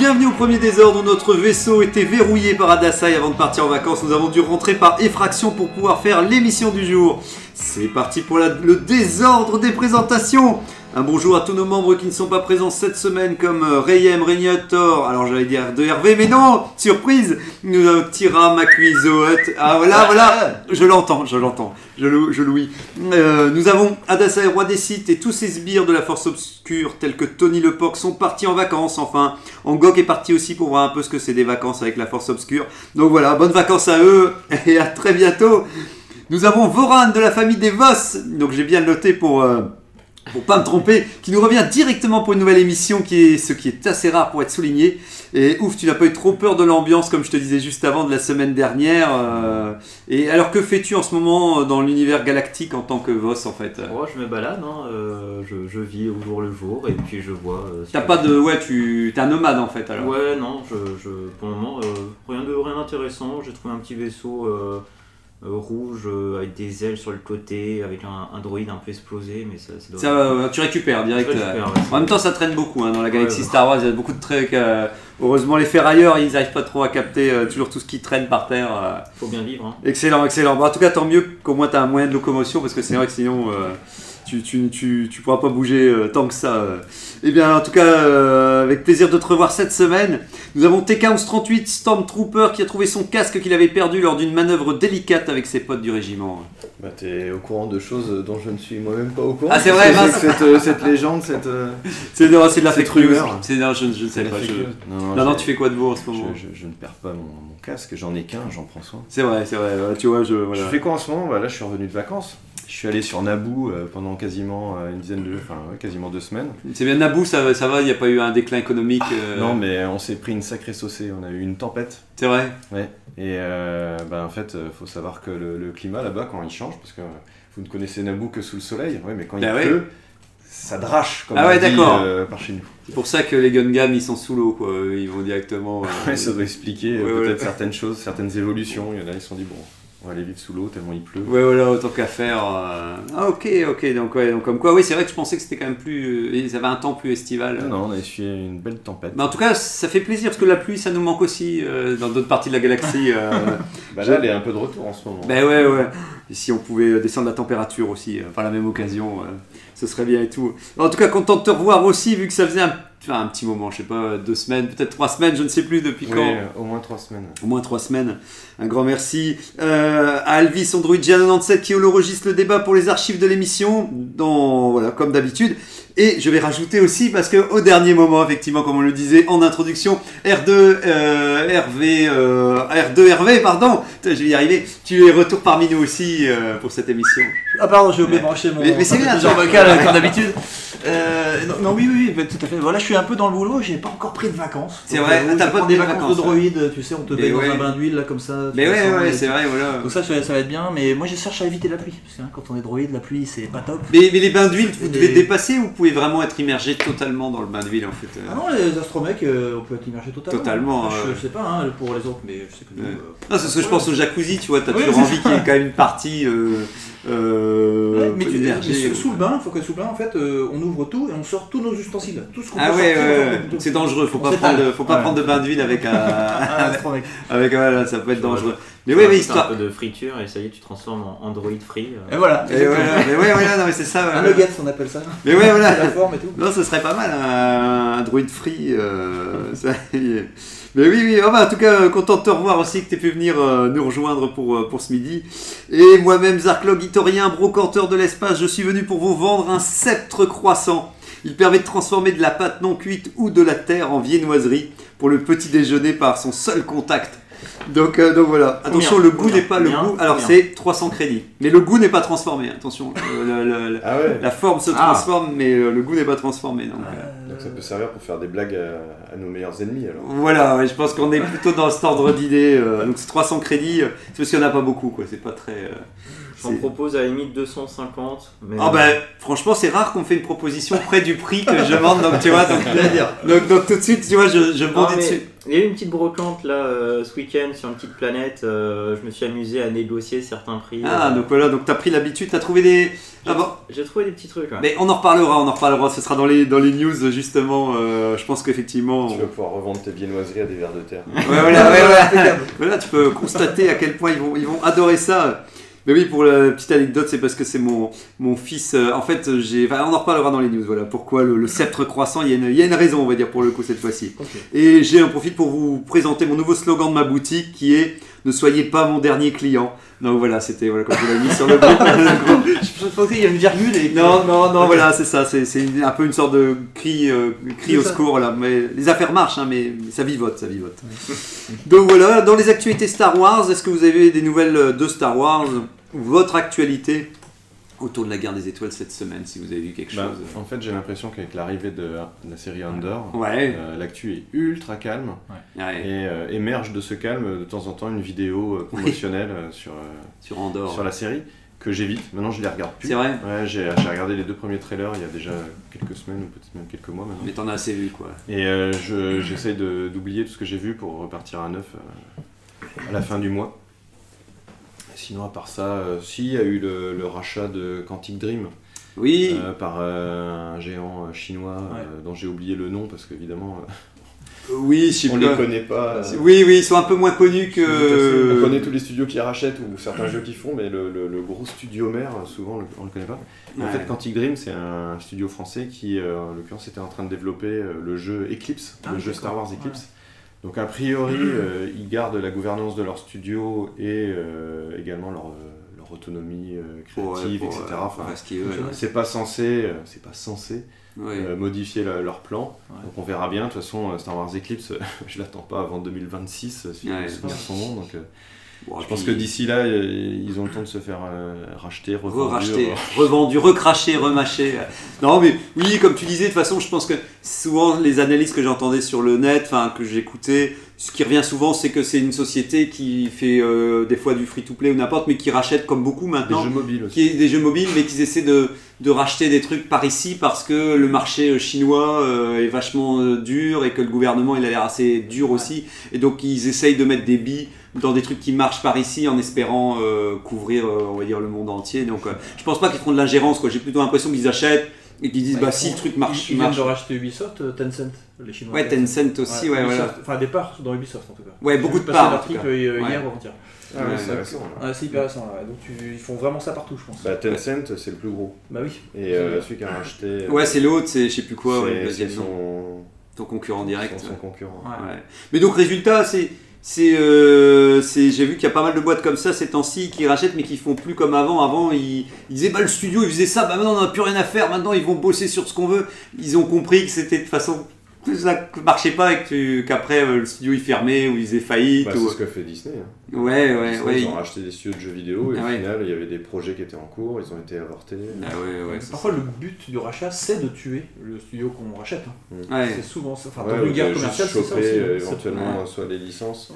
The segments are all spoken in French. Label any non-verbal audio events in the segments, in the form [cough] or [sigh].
Bienvenue au premier désordre où notre vaisseau était verrouillé par Adasai avant de partir en vacances. Nous avons dû rentrer par effraction pour pouvoir faire l'émission du jour. C'est parti pour le désordre des présentations. Un bonjour à tous nos membres qui ne sont pas présents cette semaine comme euh, Rayem, Régnator, alors j'allais dire de Hervé, mais non, surprise, nous avons Tira, Macui, Zoet, ah voilà, voilà, je l'entends, je l'entends, je, lou- je louis. Euh, nous avons Adasai, roi des sites, et tous ces sbires de la force obscure tels que Tony le Porc sont partis en vacances, enfin, Angok est parti aussi pour voir un peu ce que c'est des vacances avec la force obscure. Donc voilà, bonnes vacances à eux, [laughs] et à très bientôt. Nous avons Voran de la famille des Voss, donc j'ai bien noté pour... euh, pour pas me tromper, qui nous revient directement pour une nouvelle émission, qui est ce qui est assez rare pour être souligné. Et ouf, tu n'as pas eu trop peur de l'ambiance, comme je te disais juste avant de la semaine dernière. euh, et alors, que fais-tu en ce moment euh, dans l'univers galactique en tant que Voss en fait? Moi, je me balade, hein, euh, je, je vis au jour le jour et puis je vois. euh, T'as pas de, ouais, tu, t'es un nomade en fait alors. Ouais, non, je, je, pour le moment, rien de rien d'intéressant. J'ai trouvé un petit vaisseau rouge euh, avec des ailes sur le côté, avec un, un droïde un peu explosé, mais ça, c'est Ça, euh, tu récupères direct. Euh. ouais, en même temps, ça traîne beaucoup hein, dans la galaxie Ouais. Star Wars. Il y a beaucoup de trucs. euh, heureusement, les ferrailleurs, ils n'arrivent pas trop à capter euh, toujours tout ce qui traîne par terre. euh. Faut bien vivre. Hein. Excellent, excellent. Bon, en tout cas, tant mieux qu'au moins tu as un moyen de locomotion parce que c'est vrai que sinon euh, tu, tu, tu, tu pourras pas bouger euh, tant que ça. euh. Eh bien, en tout cas, euh, avec plaisir de te revoir cette semaine. Nous avons TK-1138 Stormtrooper qui a trouvé son casque qu'il avait perdu lors d'une manœuvre délicate avec ses potes du régiment. Bah, t'es au courant de choses dont je ne suis moi-même pas au courant. Ah, c'est vrai, cette, mince. cette, euh, cette légende, cette. euh, [laughs] C'est de, c'est de la fake news. rumeur. C'est, non, je, je ne sais la pas. je-. Non, Non, non, j'ai- tu fais quoi de beau en ce je, moment je- je ne perds pas mon, mon casque, j'en ai qu'un, j'en prends soin. C'est vrai, c'est vrai. tu vois, je. Voilà. Je fais quoi en ce moment? Bah, Là, je suis revenu de vacances. Je suis allé sur Naboo euh, pendant quasiment euh, une dizaine de. Enfin, ouais, quasiment deux semaines. C'est bien Naboo, ça, va- ça va, il n'y a pas eu un déclin économique. euh, Non, mais on s'est pris une sacrée saucée. On a eu une tempête. C'est vrai. Ouais. Et euh, bah, en fait, euh, faut savoir que le, le climat là-bas, quand il change, parce que vous ne connaissez Naboo que sous le soleil, ouais, mais quand il Bah ouais. pleut, ça drache, comme Ah on ouais, dit, euh, par chez nous. C'est pour ça que les Gundam, ils sont sous l'eau, quoi. Ils vont directement. [laughs] euh, ça doit expliquer Ouais, peut-être certaines choses, certaines évolutions. Il y en a, ils se sont dit, bon, on va aller vivre sous l'eau tellement il pleut. Ouais, voilà, autant qu'à faire. euh. Ah, ok, ok. Donc, ouais, donc comme quoi, oui, c'est vrai que je pensais que c'était quand même plus. euh, Ils avaient un temps plus estival. Non, non, on a essuyé une belle tempête. Mais en tout cas, ça fait plaisir parce que la pluie, ça nous manque aussi euh, dans d'autres parties de la galaxie. euh. [laughs] Bah là, elle est un peu de retour en ce moment. ben ouais, ouais. Et si on pouvait descendre la température aussi, euh, par la même occasion, euh, ce serait bien et tout. En tout cas, content de te revoir aussi, vu que ça faisait un, enfin, un petit moment, je sais pas, deux semaines, peut-être trois semaines, je ne sais plus depuis Oui, quand. euh, au moins trois semaines. Au moins trois semaines. Un grand merci euh, à Alvis Android G97 qui enregistre le débat pour les archives de l'émission, dans voilà comme d'habitude. Et je vais rajouter aussi parce que au dernier moment, effectivement, comme on le disait en introduction, R2 euh, Hervé euh, R2 Hervé, pardon, je vais y arriver. Tu es retour parmi nous aussi euh, pour cette émission. Ah pardon, j'ai oublié de brancher mon Mais- mais c'est [laughs] bien, ça. vocal comme [laughs] d'habitude. Euh, non, non, oui, oui, oui, tout à fait. Voilà, je suis un peu dans le boulot, j'ai pas encore pris de vacances. C'est vrai, euh, ah, t'as pas des vacances, de droïde, tu sais, on te met dans un bain d'huile là comme ça. Mais ouais, et- c'est vrai, voilà. Donc ça, ça, va être bien, mais moi je cherche à éviter la pluie, parce que hein, quand on est droïde, la pluie c'est pas top. Mais, mais les bains d'huile, vous devez dépasser ou vous pouvez vraiment être immergé totalement dans le bain d'huile en fait euh Ah non, les astromèques, euh, on peut être immergé totalement. Totalement, Enfin, euh. Je sais pas hein, pour les autres, mais je sais que nous. Ouais. euh, Non, c'est ce que je pense au jacuzzi, tu vois, t'as Oui, toujours envie qu'il y ait quand même une partie euh, Ouais, mais, tu- mais sous, sous le bain, faut que sous le bain, en fait, on ouvre tout et on sort tous nos ustensiles. Tout ce qu'on Ah peut ouais, ouais, c'est dangereux, faut On pas prendre, faut pas prendre de bain d'huile avec un, [laughs] [laughs] avec voilà, ça peut être dangereux. Mais oui, mais histoire. un peu de friture et ça y est, tu transformes en Android free. euh. Et voilà. Et voilà, mais ouais, voilà, non mais c'est ça. Un nugget, on appelle ça. Mais ouais, voilà. La forme et tout. Non, ce serait pas mal, un, un droid free. euh, [laughs] ça y est. Mais oui, oui, oh bah, en tout cas, content de te revoir aussi, que tu aies pu venir euh, nous rejoindre pour, euh, pour ce midi. Et moi-même, Zarklog Itorien, brocanteur de l'espace, je suis venu pour vous vendre un sceptre croissant. Il permet de transformer de la pâte non cuite ou de la terre en viennoiserie pour le petit déjeuner par son seul contact. Donc, euh, donc voilà. Attention, Combien le goût n'est pas le goût. Alors c'est 300 crédits. Mais le goût n'est pas transformé. Attention. Euh, le- le- le- [laughs] Ah ouais la forme se Ah. transforme, mais euh, le goût n'est pas transformé. Donc, euh, Donc ça peut servir pour faire des blagues à, à nos meilleurs ennemis alors. Voilà, ouais, je pense qu'on est plutôt dans cet ordre d'idée. euh, donc c'est 300 crédits, c'est parce qu'il n'y en a pas beaucoup, quoi. C'est pas très. J'en propose à la limite 250. Mais Ah ben, franchement, c'est rare qu'on me fait une proposition près du prix que je demande, donc tu vois, donc, [laughs] donc, donc tout de suite, tu vois, je, je bondis dessus. Il y a eu une petite brocante là euh, ce week-end sur une petite planète. euh, je me suis amusé à négocier certains prix. Ah, euh, donc voilà, donc t'as pris l'habitude, t'as trouvé des. Ah bon, J'ai trouvé des petits trucs. ouais. mais on en reparlera, on en reparlera, ce sera dans les, dans les news justement. euh, je pense qu'effectivement. Tu vas pouvoir revendre tes viennoiseries à des vers de terre. Ouais, voilà, ouais, voilà. [laughs] Voilà, tu peux constater à quel point ils vont, ils vont adorer ça. Mais oui, pour la petite anecdote, c'est parce que c'est mon, mon fils. euh, en fait, j'ai, enfin, on en reparlera dans les news. Voilà, pourquoi le, le sceptre croissant. Il y, a une, il y a une raison, on va dire, pour le coup cette fois-ci. Et j'ai un profit pour vous présenter mon nouveau slogan de ma boutique, qui est "Ne soyez pas mon dernier client". Donc voilà, c'était voilà comme je l'ai mis sur le groupe. [laughs] Je pensais qu'il y a une virgule et. Non, non, non, voilà, c'est ça, c'est un peu une sorte de cri, euh, cri au ça. secours, là. Mais les affaires marchent, hein, mais ça vivote, ça vivote. [laughs] Donc voilà, dans les actualités Star Wars, est-ce que vous avez des nouvelles de Star Wars Votre actualité? Autour de la guerre des étoiles cette semaine, si vous avez vu quelque Bah, chose en fait, j'ai l'impression qu'avec l'arrivée de, de la série Under, Ouais, euh, l'actu est ultra calme ouais, et euh, émerge de ce calme de temps en temps une vidéo euh, promotionnelle sur, euh, sur Andorre. sur la série que j'évite. Maintenant, je les regarde plus. C'est vrai Ouais, j'ai j'ai regardé les deux premiers trailers il y a déjà quelques semaines ou peut-être même quelques mois maintenant. Mais t'en as assez vu, quoi. Et euh, je- j'essaye de- d'oublier tout ce que j'ai vu pour repartir à neuf euh, à la fin du mois. Sinon, à part ça, euh, si, il y a eu le, le rachat de Quantic Dream Oui, euh, par euh, un géant chinois dont j'ai oublié le nom parce qu'évidemment, oui, on pas. les connaît pas. Oui, oui, ils sont un peu moins connus On que. connaît tous les studios qui rachètent ou certains jeux qu'ils font, mais le, le- le gros studio mère, souvent, on le- on le connaît pas. En fait, Quantic Dream, c'est un studio français qui, en l'occurrence, était en train de développer le jeu Eclipse, Ah, le jeu. Star Wars Eclipse. Donc, a priori, euh, ils gardent la gouvernance de leur studio et euh, également leur, euh, leur autonomie euh, créative, pour, etc. Enfin, c'est pas censé, c'est pas censé Ouais. modifier la- leur plan. Donc on verra bien. De toute façon, Star Wars Eclipse, [laughs] je l'attends pas avant 2026 euh, si sont bons. Donc, euh, Bon, je pense que d'ici là, euh, ils ont le temps de se faire euh, racheter, revendre. Re-racheté, [laughs] revendu, recraché, remâché. Non, mais oui, comme tu disais, de toute façon, je pense que souvent les analyses que j'entendais sur le net, enfin que j'écoutais, ce qui revient souvent, c'est que c'est une société qui fait euh, des fois du free-to-play ou n'importe, mais qui rachète comme beaucoup Des maintenant. jeux mobiles aussi. Qui est des jeux mobiles, mais qu'ils essaient de, de racheter des trucs par ici parce que le marché euh, chinois euh, est vachement euh, dur et que le gouvernement il a l'air assez dur aussi. Et donc ils essayent de mettre des billes dans des trucs qui marchent par ici en espérant couvrir, on va dire, le monde entier. Donc je pense pas qu'ils feront de l'ingérence, quoi. J'ai plutôt l'impression qu'ils achètent et qu'ils disent, Ouais, bah ils si font- le truc marche, Ils, ils viennent marche. de racheter Ubisoft, Tencent, les Chinois. Ouais, Tencent aussi, ouais, voilà. Ubisoft- Enfin, des parts dans Ubisoft en tout cas. Ouais, J'ai beaucoup de parts, l'article cas. euh, Ouais. hier ou avant-hier. Ah ouais, Ouais, c'est intéressant, là. Ouais, c'est hyper intéressant. ouais. Donc tu- ils font vraiment ça partout, je pense. Bah, Tencent, c'est le plus gros. Bah oui. Et euh, celui qui a racheté. euh, Ouais, c'est l'autre, c'est je sais plus quoi, c'est- ouais, le c'est deuxième son, ton concurrent direct. son, son concurrent. Ouais. Ouais. Mais donc résultat, c'est c'est euh, c'est- j'ai vu qu'il y a pas mal de boîtes comme ça ces temps-ci qui rachètent mais qui font plus comme avant. Avant ils, ils disaient bah le studio il faisait ça, bah maintenant on n'a plus rien à faire. Maintenant ils vont bosser sur ce qu'on veut. Ils ont compris que c'était de façon ça marchait pas et que tu- qu'après euh, le studio il fermait ou il faisait faillite. Bah, ou... c'est ce que fait Disney. hein. Ouais ouais Disney, ouais. Ils ont racheté des studios de jeux vidéo et Ah au ouais. final, il y avait des projets qui étaient en cours, ils ont été avortés. Ah ouais ouais. Parfois, le but du rachat, c'est de tuer le studio qu'on rachète. hein. Ouais. C'est souvent ça. Enfin, Ouais, dans une guerre commerciale, c'est ça aussi. euh, hein. C'est- éventuellement ouais. soit les licences,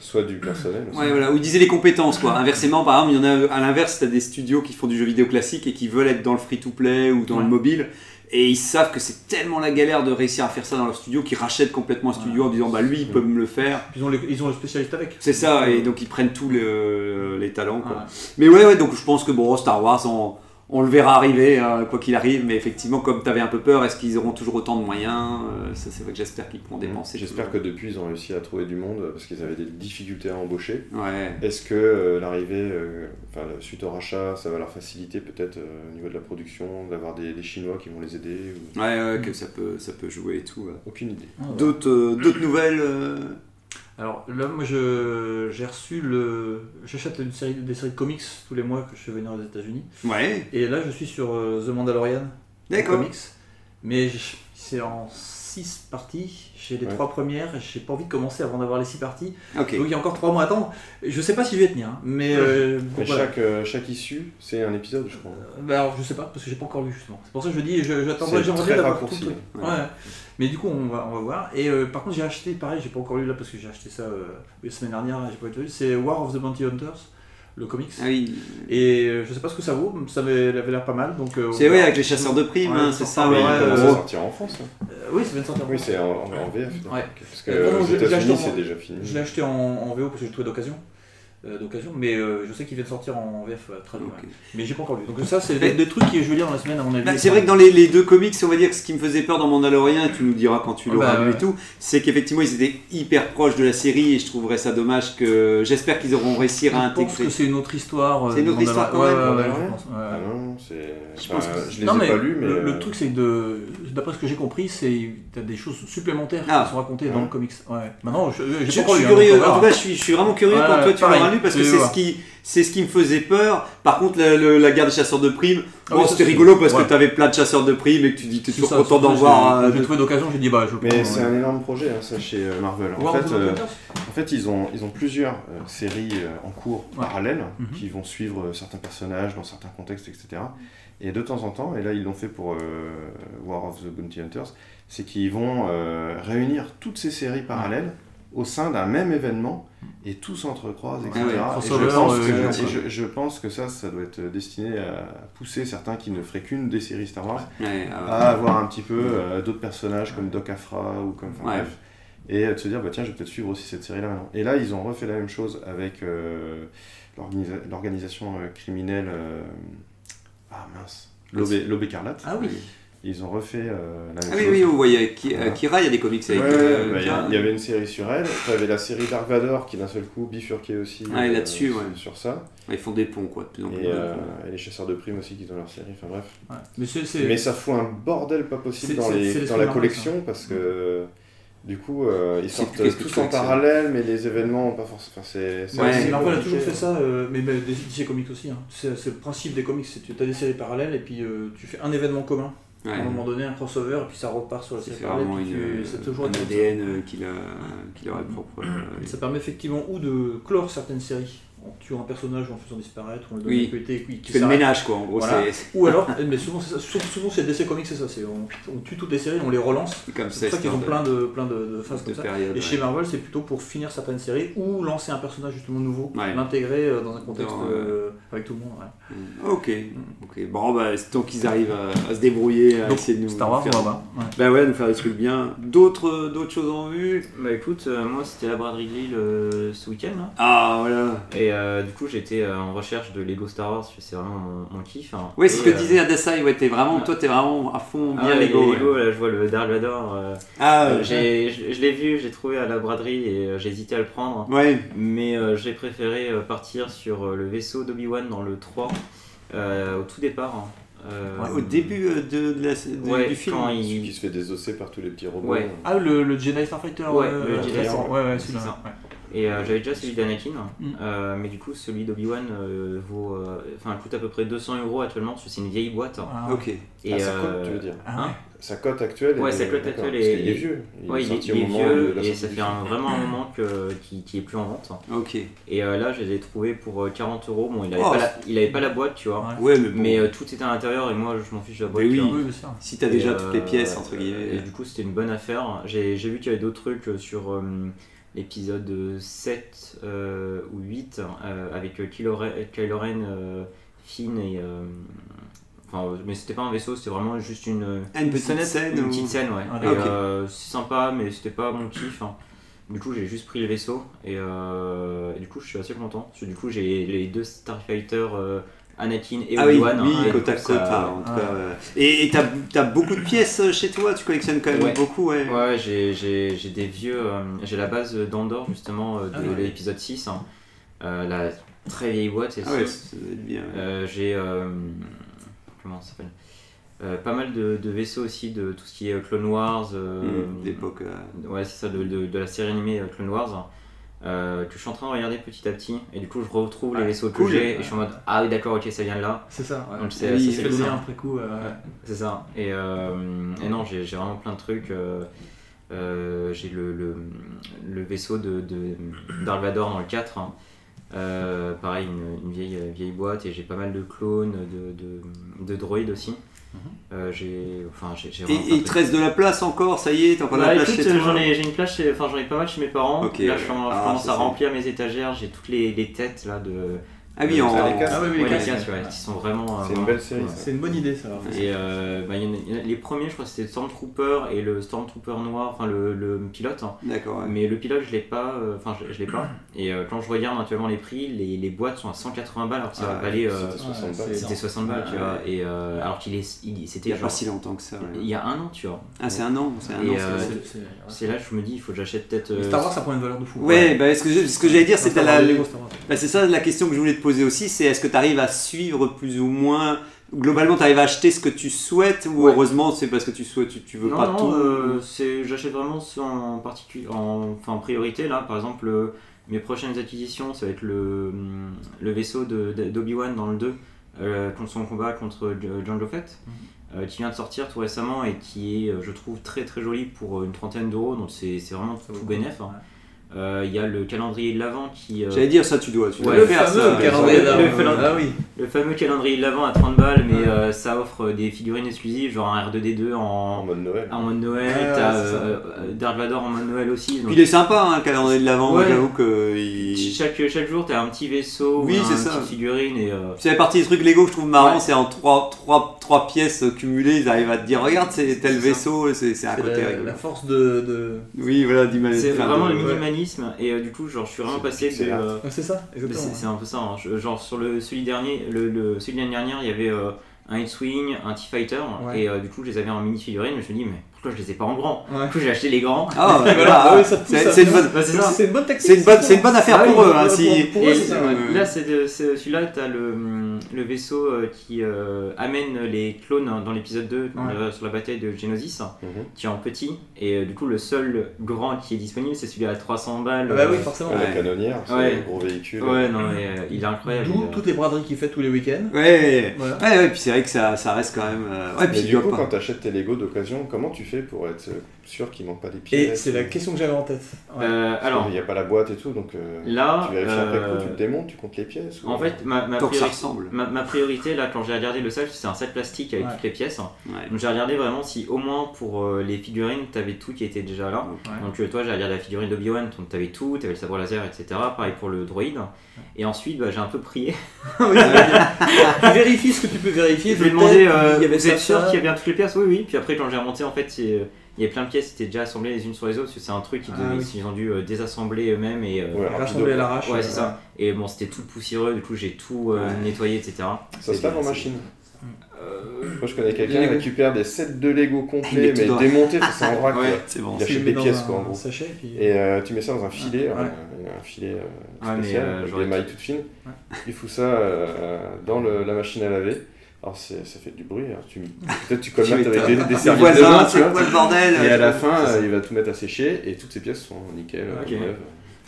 soit du personnel aussi. Ouais, voilà, ou ils disaient les compétences, quoi. Inversement, par exemple, il y en a à l'inverse, t'as des studios qui font du jeu vidéo classique et qui veulent être dans le free-to-play ou dans Ouais. le mobile. Et ils savent que c'est tellement la galère de réussir à faire ça dans leur studio qu'ils rachètent complètement un studio en disant bah lui il peut me le faire. Ils ont, les, ils ont le spécialiste avec. C'est ça, et donc ils prennent tous les, les talents. Quoi. Ouais. Mais ouais, ouais, donc je pense que bon, Star Wars, on, on le verra arriver, hein, quoi qu'il arrive. Mais effectivement, comme tu avais un peu peur, est-ce qu'ils auront toujours autant de moyens Euh, Ça, c'est vrai que j'espère qu'ils pourront dépenser. J'espère que depuis ils ont réussi à trouver du monde euh, parce qu'ils avaient des difficultés à embaucher. Ouais. Est-ce que euh, l'arrivée, euh, enfin suite au rachat, ça va leur faciliter peut-être euh, au niveau de la production, d'avoir des, des Chinois qui vont les aider ou- Ouais, ouais, que ça peut, ça peut jouer et tout. ouais. Aucune idée. Ah, ouais. D'autres, euh, d'autres nouvelles euh, Alors là, moi, je- j'ai reçu le. J'achète une série, des séries de comics tous les mois que je fais venir aux États-Unis. Ouais, Et là, je suis sur euh, The Mandalorian d'accord. comics. Mais je- c'est en 6 parties. J'ai les Ouais. trois premières. J'ai pas envie de commencer avant d'avoir les 6 parties. Donc il y a encore 3 mois à attendre. Je sais pas si je vais tenir. hein, Mais, euh, Mais voilà. chaque, euh, chaque issue, c'est un épisode, je crois. Euh, bah alors je sais pas parce que j'ai pas encore lu justement. C'est pour ça que je dis C'est j'aimerais d'avoir tout le truc. ouais. Ouais. Mais du coup on va, on va voir. Et euh, par contre j'ai acheté pareil, j'ai pas encore lu là parce que j'ai acheté ça la semaine dernière, j'ai pas été lu. C'est War of the Bounty Hunters, le comics. Ah oui. Et euh, je sais pas ce que ça vaut, ça avait, l'air pas mal. Donc, euh, C'est verra. avec les chasseurs de primes, Ouais, hein, ça c'est ça, ouais, Ça euh, va euh, sortir en France. hein. Euh, oui, ça vient de sortir. Oui, c'est en, en VF. Ouais. Parce que non, non, aux je- je l'ai acheté États-Unis, c'est déjà fini. Je l'ai acheté en, en VO parce que j'ai trouvé d'occasion. Euh, d'occasion, mais euh, je sais qu'il vient de sortir en VF euh, traduit. Ok. ouais. Mais j'ai pas encore lu. Donc ça, c'est des, des trucs que je vais lire dans la semaine à mon avis. Bah, c'est vrai que dans les, les deux comics, on va dire que ce qui me faisait peur dans Mandalorian, et tu nous diras quand tu Ah l'auras bah, lu et tout, c'est qu'effectivement ils étaient hyper proches de la série et je trouverais ça dommage que. J'espère qu'ils auront réussi à je pense intégrer. que c'est une autre histoire. C'est une autre histoire quand même, Ouais, ouais, ouais, Mandalorian je pense, ouais. Ah non, c'est. Je pense enfin, que- je les Non, ai mais pas lus, mais. le, le truc c'est que de, d'après ce que j'ai compris, c'est t'as des choses supplémentaires Ah. qui sont racontées dans le comics. Ouais. Maintenant, je, suis hein, curieux, en tout cas, je suis, vraiment curieux quand toi tu l'auras lu parce que c'est ce qui. C'est ce qui me faisait peur. Par contre, la, guerre des chasseurs de primes, Ah bon, oui, ça, c'était rigolo parce ouais. que tu avais plein de chasseurs de primes et que tu dis t'es toujours ça, content d'en voir. J'ai euh, j'ai trouvé d'occasion, j'ai dit bah je Mais prends, c'est ouais. un énorme projet, hein, ça, chez euh, Marvel. En fait, euh, en fait, ils ont, ils ont plusieurs euh, séries euh, en cours Ouais. parallèles Mhm. qui vont suivre euh, certains personnages dans certains contextes, etc. Et de temps en temps, et là ils l'ont fait pour euh, War of the Bounty Hunters, c'est qu'ils vont euh, réunir toutes ces séries parallèles au sein d'un même événement et tout s'entrecroise, etc. Ah ouais, et je pense, que, géant, et quoi. je, je pense que ça, ça doit être destiné à pousser certains qui ne feraient qu'une des séries Star Wars ouais, ouais. à avoir un petit peu euh, d'autres personnages comme Doc Afra ou comme enfin, Ouais. bref et euh, de se dire bah tiens je vais peut-être suivre aussi cette série là maintenant et là ils ont refait la même chose avec euh, l'organisa- l'organisation criminelle euh, ah mince L'aube écarlate Ah oui. Ils ont refait euh, la même Ah oui, chose oui, vous voyez, Ki- euh, Voilà. Kira, il y a des comics avec. ouais, euh, bah, il y, Kira. il y avait une série sur elle, tu avais la série Dark Vador qui d'un seul coup bifurquait aussi euh, Ouais, là-dessus, ouais. sur ça, Ils font des ponts, quoi, de plus en plus. et, euh, et les chasseurs de primes aussi qui ont leur série, enfin bref. Ouais. Mais ça fout un bordel pas possible dans, les, dans la collection parce que du coup euh, ils sortent tous en parallèle mais les événements pas forcément. Enfin, c'est, Ouais. Marvel a toujours fait ça, euh, mais, mais des DC Comics aussi. hein. C'est c'est le principe des comics, c'est tu as des séries parallèles et puis euh, tu fais un événement commun. Ouais. À un moment donné, un crossover, et puis ça repart sur la série parallèle. une, tu- C'est toujours un. ADN euh, qui, leur, qui leur est propre. euh, Ça permet effectivement ou de clore certaines séries en tuant un personnage ou en faisant disparaître, ou en le Oui. qualité, oui, qui Tu fais le ménage, quoi, en gros, Voilà. c'est- Ou alors, [laughs] mais souvent, c'est ça, souvent, c'est DC Comics, c'est ça, c'est on, on tue toutes les séries, on les relance. c'est comme C'est ça. pour ça qu'ils ont plein de, plein de, de phases de comme ça. périodes, Et chez. Marvel, c'est plutôt pour finir certaines séries ou lancer un personnage justement nouveau, Ouais. l'intégrer euh, dans un contexte Dans, euh, avec tout le monde. ouais. Mm. Ok, ok. Bon, bah, c'est tant qu'ils arrivent à, à se débrouiller, à Donc, essayer de nous Star Wars, faire... on va voir. ouais. Bah ouais, nous faire des trucs bien. D'autres, d'autres choses en vue? Bah écoute, euh, moi c'était la braderie Grill euh, ce week-end là. Ah, voilà. Et euh, du coup j'étais euh, en recherche de Lego Star Wars, c'est vraiment mon, mon kiff. hein. Ouais, c'est ce que euh, disait Adasai, ouais, t'es vraiment, ah. toi t'es vraiment à fond ah bien ouais, Lego. les ouais. Lego, là je vois le Dark Vador. euh, Ah, euh, ouais. j'ai- je je l'ai vu, j'ai trouvé à la braderie et euh, j'ai hésité à le prendre. Ouais, Mais euh, j'ai préféré euh, partir sur euh, le vaisseau d'Obi-Wan dans le 3 euh, au tout départ. hein. Euh, Ouais, au début de, de la, du, ouais, du film. quand Celui il- qui se fait désosser par tous les petits robots. Ouais. Ah, le, le Jedi Starfighter Ouais, euh, le Jedi. Starfighter. Ouais, ouais, C'est celui-là. ça. Et euh, j'avais déjà celui d'Anakin, Mm. euh, mais du coup celui d'Obi-Wan euh, vaut, euh, enfin coûte à peu près 200 euros actuellement parce que c'est une vieille boîte. Ah, Ok. Et Ah, sa euh, cote, tu veux dire Ah, ouais. Sa cote actuelle Ouais, est- sa cote actuelle parce est- qu'il est vieux. Il ouais, est il est, il vieux et ça fait un, vraiment un moment que, qui, qui est plus en vente. Ok. Et euh, là je les ai trouvés pour euh, 40 euros. Bon, il avait, Oh, pas, la, il avait pas la boîte, tu vois. Ouais. Mais bon. Mais euh, tout était à l'intérieur et moi je m'en fiche de la boîte. Mais oui. Oui, bien sûr. si t'as Et, déjà toutes les pièces, entre Et guillemets. du coup, c'était une bonne affaire. J'ai j'ai vu qu'il y avait d'autres trucs sur l'épisode 7 euh, ou 8 euh, avec euh, Kylo Ren, Kylo Ren, Finn et. Enfin, mais c'était pas un vaisseau, c'était vraiment juste une, Ah, une petite scénette, scène une petite scène, ouais. Ah, euh, c'est sympa, mais c'était pas mon kiff. hein. Du coup, j'ai juste pris le vaisseau et, euh, et du coup, je suis assez content. Parce que du coup, j'ai les deux Starfighters, euh, Anakin et Ah oui, Obi-Wan. oui, hein, et côte à côte. ça- en tout ouais. cas, euh, Et t'as t'as beaucoup de pièces euh, chez toi, tu collectionnes quand même Ouais. beaucoup, ouais. Ouais, j'ai, j'ai, j'ai des vieux. euh, j'ai la base d'Andorre justement euh, de Ah oui. l'épisode 6. hein. Euh, la très vieille boîte, c'est Ah ouais, ça. ça doit être bien. ouais. Euh, j'ai. euh, comment ça s'appelle? Euh, Pas mal de, de vaisseaux aussi de tout ce qui est Clone Wars. euh, Mmh, D'époque. euh, Ouais, c'est ça, de, de, de la série animée Clone Wars. Euh, que je suis en train de regarder petit à petit. Et du coup, je retrouve Ah, les vaisseaux que j'ai et je suis en mode Ah oui, d'accord, ok, ça vient de là. C'est ça. ouais. Donc c'est fait le lien après coup. euh, ouais. C'est ça. Et, euh, et non, j'ai vraiment plein de trucs. euh, euh, j'ai le, le, le vaisseau de, de Dark Vador dans le 4. hein. Euh, pareil, une, une vieille, vieille boîte. Et j'ai pas mal de clones, de, de, de droïdes aussi. Euh, j'ai enfin, j'ai j'ai Et il te reste de la place encore, ça y est, t'as encore de Bah la place écoute, chez toi j'en ai, j'ai une place chez, enfin j'en ai pas mal chez mes parents. Là, ouais. je, commence- Ah, ça, à remplir mes étagères. J'ai toutes les, les têtes là de. Ah oui, en- Ah, les casques. Ah oui, Ouais, les les casques, casques, ouais, ouais. qui sont vraiment. euh, C'est une belle série, ouais. C'est une bonne idée ça. Et euh, bah, il y en a- il y en a- les premiers, je crois que c'était Stormtrooper et le Stormtrooper noir, enfin le, le pilote. hein. D'accord, ouais. Mais le pilote, je l'ai pas. euh, Enfin, je, je l'ai pas. [coughs] Et euh, quand je regarde actuellement les prix, les, les boîtes sont à 180 balles alors que ça Ah, valait. euh, C'était 60 balles. c'est- c'était 60 balles, tu vois. ouais. Et euh, alors qu'il est, il- Il y c'était a pas si longtemps que ça. ouais. Il y a un an, tu vois. Ah, c'est un an, c'est un an. C'est- là que je me dis, il faut que j'achète peut-être. Star Wars ça prend une valeur de fou. Ouais, bah, ce que je- ce que j'allais dire, c'était la, bah, c'est ça la question que je voulais te poser aussi, c'est est-ce que tu arrives à suivre plus ou moins Globalement, tu arrives à acheter ce que tu souhaites ou Ouais. heureusement c'est parce que tu souhaites, tu, tu veux non, pas non, tout euh, c'est- j'achète vraiment ce en particulier, en, enfin, en priorité là. Par exemple, euh, mes prochaines acquisitions, ça va être le, hum, le vaisseau de- de- d'Obi-Wan dans le 2, euh, contre son combat contre J- Jango Fett, Mhm. qui vient de sortir tout récemment et qui est, je trouve, très très joli pour une trentaine d'euros. Donc c'est vraiment tout hein. Euh, Il y a le calendrier de l'avant qui. euh, J'allais dire ça, tu dois. Tu Ouais, le le faire, fameux ça. calendrier le calendrier. Ah oui. Le fameux calendrier de l'avant à 30 balles, mais Ouais. euh, ça offre des figurines exclusives, genre un R2D2 En en, mode Noël. en mode Noël, t'as euh, euh, Dark Vador en mode Noël aussi. donc il est sympa, hein, le calendrier de l'avant. Ouais. J'avoue que il... chaque, chaque jour, t'as un petit vaisseau, Oui, ou c'est un ça. petite figurine et. euh, C'est la partie des trucs Lego que je trouve marrant, Ouais. c'est en trois, trois, trois pièces cumulées, ils arrivent à te dire regarde c'est tel vaisseau, c'est un C'est côté la, rigolo. la force de. de... Oui, voilà, d'imaginer. C'est enfin, vraiment de- le ouais. minimalisme et euh, du coup, genre, je suis vraiment passé de. euh, Ah, c'est ça, mais exactement. c'est un peu ça. hein. Je- genre, sur le, celui dernier, le, le- celui de l'année dernière, il y avait euh, un X-Wing, un T-Fighter Ouais. et euh, du coup, je les avais en mini figurine. Je me suis dit, mais pourquoi je les ai pas en grand? Ouais. Du coup, j'ai acheté les grands. Ah, [laughs] ouais, Voilà, ah c'est à une bonne. Bah, c'est. C'est une bonne. C'est une affaire Ah pour eux. hein, là, c'est celui-là, tu as le, le vaisseau euh, qui euh, amène les clones dans l'épisode 2 euh, sur la bataille de Geonosis, Mhm. qui est en petit. Et euh, du coup, le seul grand qui est disponible, c'est celui à 300 balles. Ah bah oui, Euh, forcément. La Ouais. canonnière, c'est Ouais. un gros véhicule. Ouais, non, mais euh, il est incroyable. D'où euh, toutes les braderies qu'il fait tous les week-ends. Ouais, Voilà. ouais, ouais, puis c'est vrai que ça, ça reste quand même. euh, Ouais, puis du coup, quand tu achètes tes Lego d'occasion, comment tu fais pour être sûr qu'il manque pas des Et pièces c'est la question que j'avais en tête. Ouais. euh, alors, qu'il n'y a pas la boîte et tout, donc euh, là, tu vérifies après euh, coup, tu le démontes, tu comptes les pièces ou- en fait, ma, priorité, ressemble. ma, ma priorité, là, quand j'ai regardé le sac, c'est un set plastique avec Ouais. toutes les pièces. Ouais. Donc j'ai regardé vraiment si au moins pour euh, les figurines, t'avais tout qui était déjà là. Ouais. Donc euh, toi j'ai regardé la figurine d'Obi-Wan, donc t'avais tout, t'avais le sabre laser, etc. Pareil pour le droïde. Et ensuite bah, j'ai un peu prié. [laughs] [laughs] Oui, tu vérifies ce que tu peux vérifier. Je euh, y avait vous êtes sûr qu'il y a bien toutes les pièces? Oui, oui. Puis après quand j'ai remonté en fait, c'est, euh, il y a plein de pièces qui étaient déjà assemblées les unes sur les autres, parce que c'est un truc qu'ils Ah devaient- oui. ils ont dû euh, désassembler eux-mêmes. Et, euh, Ouais, à l'arrache. ouais, c'est ça. Et bon, c'était tout poussiéreux, du coup j'ai tout euh, Ouais. nettoyé, etc. Ça se lave en machine. Euh, Moi je connais quelqu'un qui récupère des sets de Lego complets, mais démontés, c'est en vrac. [laughs] C'est bon. Il achète des pièces quoi en gros. sachet. Puis... Et euh, tu mets ça dans un filet, a un filet euh, spécial, euh, avec des mailles tout- toutes fines. Il fout ça euh, dans le- la machine à laver. Alors c'est- ça fait du bruit, alors tu- [laughs] peut-être tu colmates avec des, des serviettes de main, tu vois. quoi le bordel Et à la C'est fin, euh, il va tout mettre à sécher et toutes ces pièces sont nickel. Ok.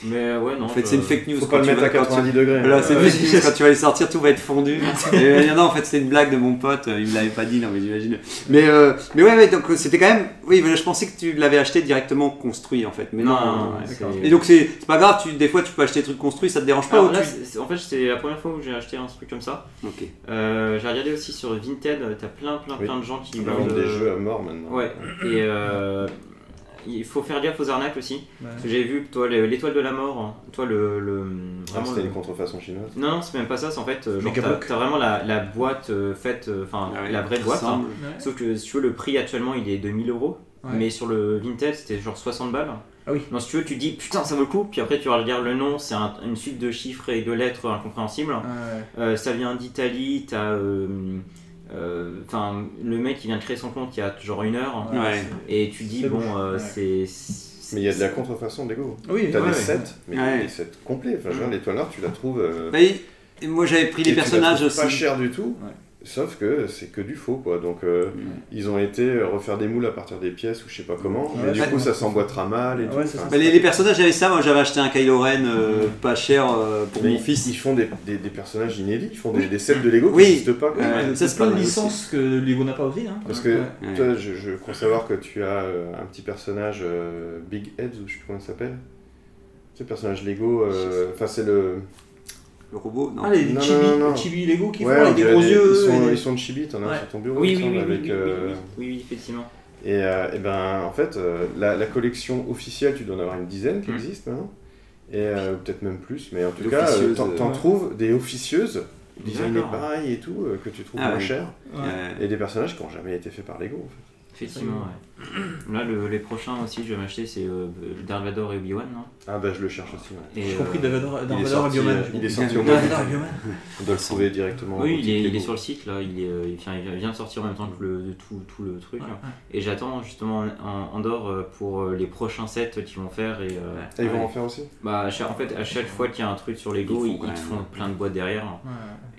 Mais euh, ouais, non. En fait, je- c'est une fake news. Faut quand pas le mettre vas- à quand tu- 90 degrés. Voilà, c'est une fake news. Quand tu vas les sortir, tout va être fondu. Et [laughs] euh, non, en fait, c'était une blague de mon pote. euh, Il me l'avait pas dit, non, mais j'imagine. Mais, euh, mais ouais, ouais, donc c'était quand même. Oui, je pensais que tu l'avais acheté directement construit, en fait. Mais non. Non, non, non, ouais. c'est- Et donc, c'est c'est pas grave. Tu, des fois, tu peux acheter des trucs construits, ça te dérange pas Alors ou là, tu- c'est- c'est- en fait, c'était la première fois où j'ai acheté un truc comme ça. Ok. Euh, j'ai regardé aussi sur Vinted, t'as plein, plein, Oui. plein de gens qui Ils vendent des jeux à mort maintenant. Ouais, et il faut faire gaffe aux arnaques aussi. Ouais. Parce que j'ai vu toi, le- l'étoile de la mort, hein, toi, le. le Ah, vraiment C'était le- une contrefaçon chinoise. Non, non, c'est même pas ça, c'est en fait. euh, genre, t'as, vraiment la, la boîte euh, faite, euh, enfin, Ah ouais, la vraie boîte. hein. Ouais. Sauf que si tu veux, le prix actuellement il est de 1000 euros. Mais sur le Vinted, c'était genre 60 balles. Ah oui. Donc si tu veux, tu dis putain, ça vaut le coup. Puis après, tu regardes le nom, c'est un- une suite de chiffres et de lettres incompréhensibles. Ouais. Euh, ça vient d'Italie, t'as. Euh, euh, Enfin, le mec qui vient de créer son compte il y a genre une heure. Ouais. Et tu dis, bon, euh, c'est. Mais il y a de la contrefaçon de Lego. Oui, T'as ouais, des ouais. sets, mais Ouais. des sets complets. Enfin, dire, l'étoile noire, tu la trouves. euh, et- moi, j'avais pris et les tu la personnages aussi. Pas cher du tout. Sauf que c'est que du faux, quoi. Donc, euh, ils ont été euh, refaire des moules à partir des pièces ou je sais pas comment, mais Ouais, du coup, ça s'emboîtera mal et Ouais, tout. c'est Enfin, Bah, les, les personnages, j'avais ça. Moi, j'avais acheté un Kylo Ren euh, pas cher euh, pour mais mon ils- fils. Ils font des, des- des personnages inédits, ils font des, des sets de Lego Oui. qui n'existent pas. quoi. Ouais, Ouais, ça, c'est c'est plein pas de licences que Lego n'a pas aussi. Hein. Parce que Ouais. Ouais. toi, je, je crois savoir que tu as euh, un petit personnage euh, Big Heads, ou je sais plus comment il s'appelle. Ce personnage Lego, euh, enfin c'est le. Le robot, non. Ah, les Non, chibi, non, non, non. chibi Lego qui Ouais, font on avec des gros yeux. Ils sont, ils sont de chibi, t'en as Ouais. sur ton bureau, Oui, oui, oui, avec. oui, euh, oui, oui, oui, oui, effectivement. Et, euh, et ben en fait, euh, la, la collection officielle, tu dois en avoir une dizaine qui Mm. existe maintenant. Et euh, peut-être même plus, mais en tout cas, euh, t'en, trouves des officieuses, designées pareil et tout, euh, que tu trouves Ah moins cher. Ouais. Et des personnages qui n'ont jamais été faits par Lego en fait. Effectivement, ouais. [clears throat] Là, le- les prochains aussi, je vais m'acheter, c'est euh, Darth Vader et Obi-Wan. non? Ah bah je le cherche aussi. ouais. J'ai euh, compris est Darth Vader et euh, j'ai il est sorti au Bioman. On doit le trouver directement. en Oui, il est, il est sur le site là, il, est, euh, il, vient, il vient de sortir en même temps que le, tout, tout le truc. Ouais, ouais. Et j'attends justement en Andorre euh, pour euh, les prochains sets qu'ils vont faire. Et, euh, ils vont en faire aussi? Bah, à chaque- en fait, à chaque fois qu'il y a un truc sur Lego, Ils ils, font ils font plein de boîtes derrière. Ouais.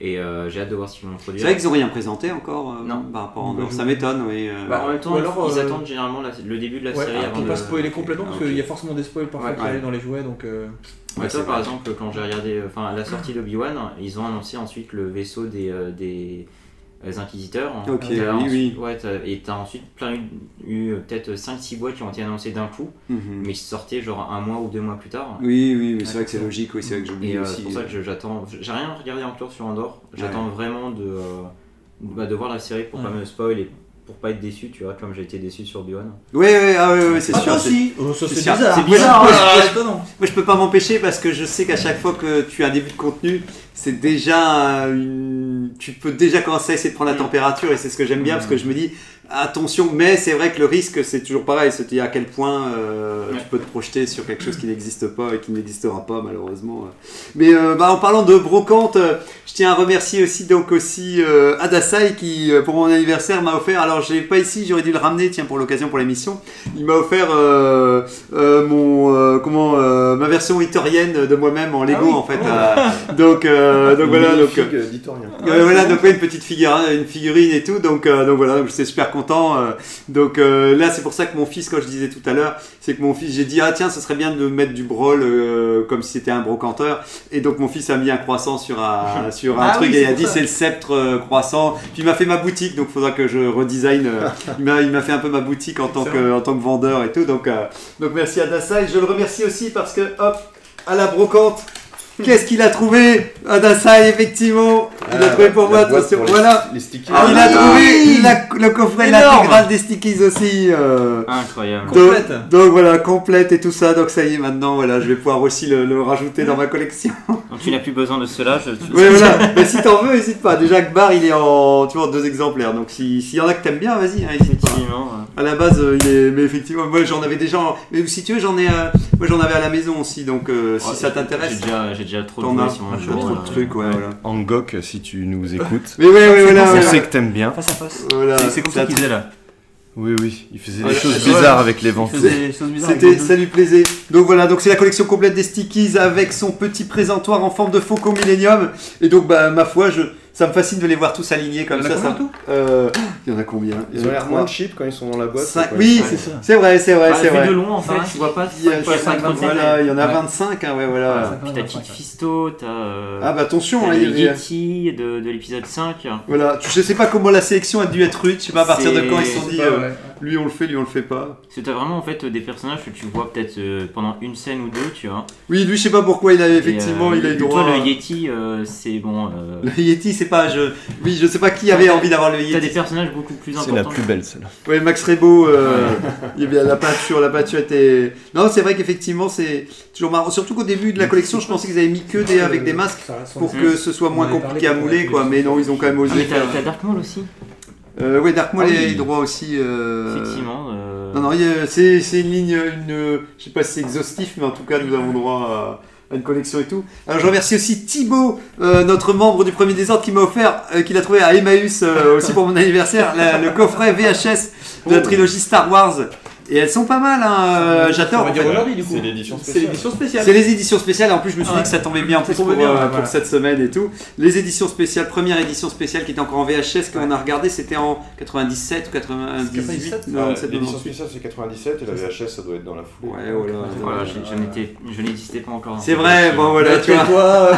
Et euh, j'ai hâte de voir ce qu'ils vont C'est produire. vrai qu'ils ont rien présenté encore euh, Non. par rapport à Bah, Andorre. je- Ça m'étonne, oui. euh. Bah, en même temps, ils euh, attendent généralement la- le début de la Ouais, série ah, avant pour pas spoiler complètement, parce Ah, ok. qu'il y a forcément des spoils parfois Ouais, qui ouais. arrivent dans les jouets, donc. euh, Ouais, Ouais, toi, par vrai. exemple, quand j'ai regardé enfin, la sortie d'Obi-Wan, ils ont annoncé ensuite le vaisseau des, euh, des, Inquisiteurs. Ok, T'as oui, ensuite- oui. Ouais, t'as- et t'as ensuite plein eu, eu, euh, peut-être 5-6 boîtes qui ont été annoncées d'un coup, Mhm. mais qui sortaient genre un mois ou deux mois plus tard. Oui, oui, mais c'est vrai que c'est logique, oui, c'est vrai que j'oublie euh, aussi. c'est pour ça que je- j'attends. J'ai rien regardé encore sur Andorre. J'attends vraiment de, euh, bah, de voir la série pour pas Ouais. me spoil et pour pas être déçu, tu vois, comme j'ai été déçu sur Obi-Wan. Oui, oui, ah, oui, oui, c'est Ah, sûr. toi aussi Oh, c'est bizarre C'est bizarre, Ouais, ouais. Moi, je peux pas m'empêcher parce que je sais qu'à chaque fois que tu as un début de contenu, c'est déjà une... tu peux déjà commencer à essayer de prendre la Mm. température et c'est ce que j'aime bien parce que je me dis attention, mais c'est vrai que le risque c'est toujours pareil, c'est à quel point euh, Ouais. tu peux te projeter sur quelque chose qui n'existe pas et qui n'existera pas malheureusement. Mais euh, bah, en parlant de brocante, euh, je tiens à remercier aussi donc aussi euh, Adasai qui euh, pour mon anniversaire m'a offert. Alors je l'ai pas ici, j'aurais dû le ramener tiens pour l'occasion pour l'émission. Il m'a offert euh, euh, mon euh, comment euh, ma version victorienne de moi-même en Lego Ah oui. en fait. euh, donc euh, donc voilà donc. euh, voilà, donc ouais, une petite figure, hein, une figurine et tout, donc, euh, donc voilà, donc j'étais super content. Euh, donc euh, là, c'est pour ça que mon fils, quand je disais tout à l'heure, c'est que mon fils, j'ai dit ah tiens, ce serait bien de mettre du brol euh, comme si c'était un brocanteur. Et donc mon fils a mis un croissant sur un [laughs] sur un Ah truc oui, et il a dit c'est le sceptre euh, croissant. Puis il m'a fait ma boutique, donc faudra que je redesign. euh, il m'a fait un peu ma boutique en tant que en tant que vendeur et tout. Donc euh, donc merci à Dassa et je le remercie aussi parce que hop à la brocante. Qu'est-ce qu'il a trouvé Adassa, effectivement, il a Ah, trouvé pour moi, attention, pour les- voilà, Les stickers. il a oui trouvé la- le coffret Énorme. l'intégrale des stickies aussi. euh. Incroyable. Donc, Complète. donc voilà, complète et tout ça. Donc ça y est, maintenant, voilà, je vais pouvoir aussi le, le rajouter dans ma collection. Donc tu n'as plus besoin de cela. Je... Oui, voilà. Mais si t'en veux, n'hésite pas. Déjà, Akbar, il est en, tu vois, en deux exemplaires. Donc si- s'il y en a que t'aimes bien, vas-y, hein, pas. Effectivement. À la base, euh, il est, mais effectivement, moi j'en avais déjà. en- Mais si tu veux, j'en ai, euh, moi j'en avais à la maison aussi. Donc euh, si Ouais, ça J'ai t'intéresse, déjà, j'ai déjà trop de t'en jouets as sur mon un jeu. trop de euh, trucs, ouais, voilà. Angok, si tu nous écoutes. [laughs] Mais ouais, ouais, voilà, on sait que t'aimes bien. Face à face. Voilà. C'est- C'est comme ça qu'il faisait là. Oui, oui, il faisait des choses Ouais. bizarres avec les vents. Il faisait des choses bizarres. C'était, avec les ça lui plaisait. Donc voilà, donc c'est la collection complète des stickies avec son petit présentoir en forme de Faucon Millennium. Et donc, bah, ma foi, je, ça me fascine de les voir tous alignés comme Il y en a ça. combien ça- Euh, il y en a combien? Ils ont l'air moins cheap quand ils sont dans la boîte. Cinq- oui, c'est ça. C'est vrai, c'est vrai, c'est vrai. de loin en fait, tu vois pas Il y a- 5 fois 5 voilà, il y en a Ouais. 25, hein, ouais, voilà. Puis t'as Kit Fisto, t'as. euh, Ah bah attention, hein, il y Yeti de, de l'épisode 5. Voilà, tu- je sais pas comment la sélection a dû être rude, je sais pas à partir de quand ils se sont dit pas. Lui on le fait, lui on le fait pas. Parce que t'as vraiment en fait des personnages que tu vois peut-être euh, pendant une scène ou deux, tu vois. Oui, lui je sais pas pourquoi il avait Et, effectivement, euh, il a eu toi, droit. le Yeti, euh, c'est bon. euh, Le Yeti, c'est pas je. Oui, je sais pas qui avait envie d'avoir le T'as Yeti. des personnages beaucoup plus C'est la importants. plus belle celle-là. Ouais, Max Rebo, euh, il y a bien la peinture, la peinture était. Non, c'est vrai qu'effectivement, c'est toujours marrant. Surtout qu'au début de la collection, je pensais qu'ils avaient mis que des avec des masques pour que ce soit moins compliqué à mouler, quoi. Mais non, ils ont quand même Ah, osé mais t'as t'as Dark Maul aussi, Euh, ouais, Dark Maul Ah a oui. eu droit aussi. euh, effectivement. euh, Non, non, c'est c'est une ligne, une, je sais pas si c'est exhaustif, mais en tout cas, nous avons droit à, à une collection et tout. Alors, je remercie aussi Thibaut, euh, notre membre du premier désordre, qui m'a offert, euh, qu'il a trouvé à Emmaüs euh, aussi pour mon anniversaire, la- le coffret VHS de la [laughs] trilogie Star Wars. Et elles sont pas mal, hein. euh, j'adore. On. C'est l'édition C'est spéciale. l'édition spéciale. C'est les éditions spéciales, en plus je me suis dit Ouais. que ça tombait bien en plus Ça pour, tombait bien, euh, ouais, pour voilà. cette semaine et tout. Les éditions spéciales, première édition spéciale qui était encore en VHS qu'on a regardé, c'était en 97 ou 98 97, non, Ah, 97, L'édition 98. spéciale c'est 97 et la VHS ça doit être dans la foulée. Ouais, voilà. Voilà, je, je n'étais- je n'existais pas encore. C'est vrai, version. [laughs] bon voilà, tu vois. toi,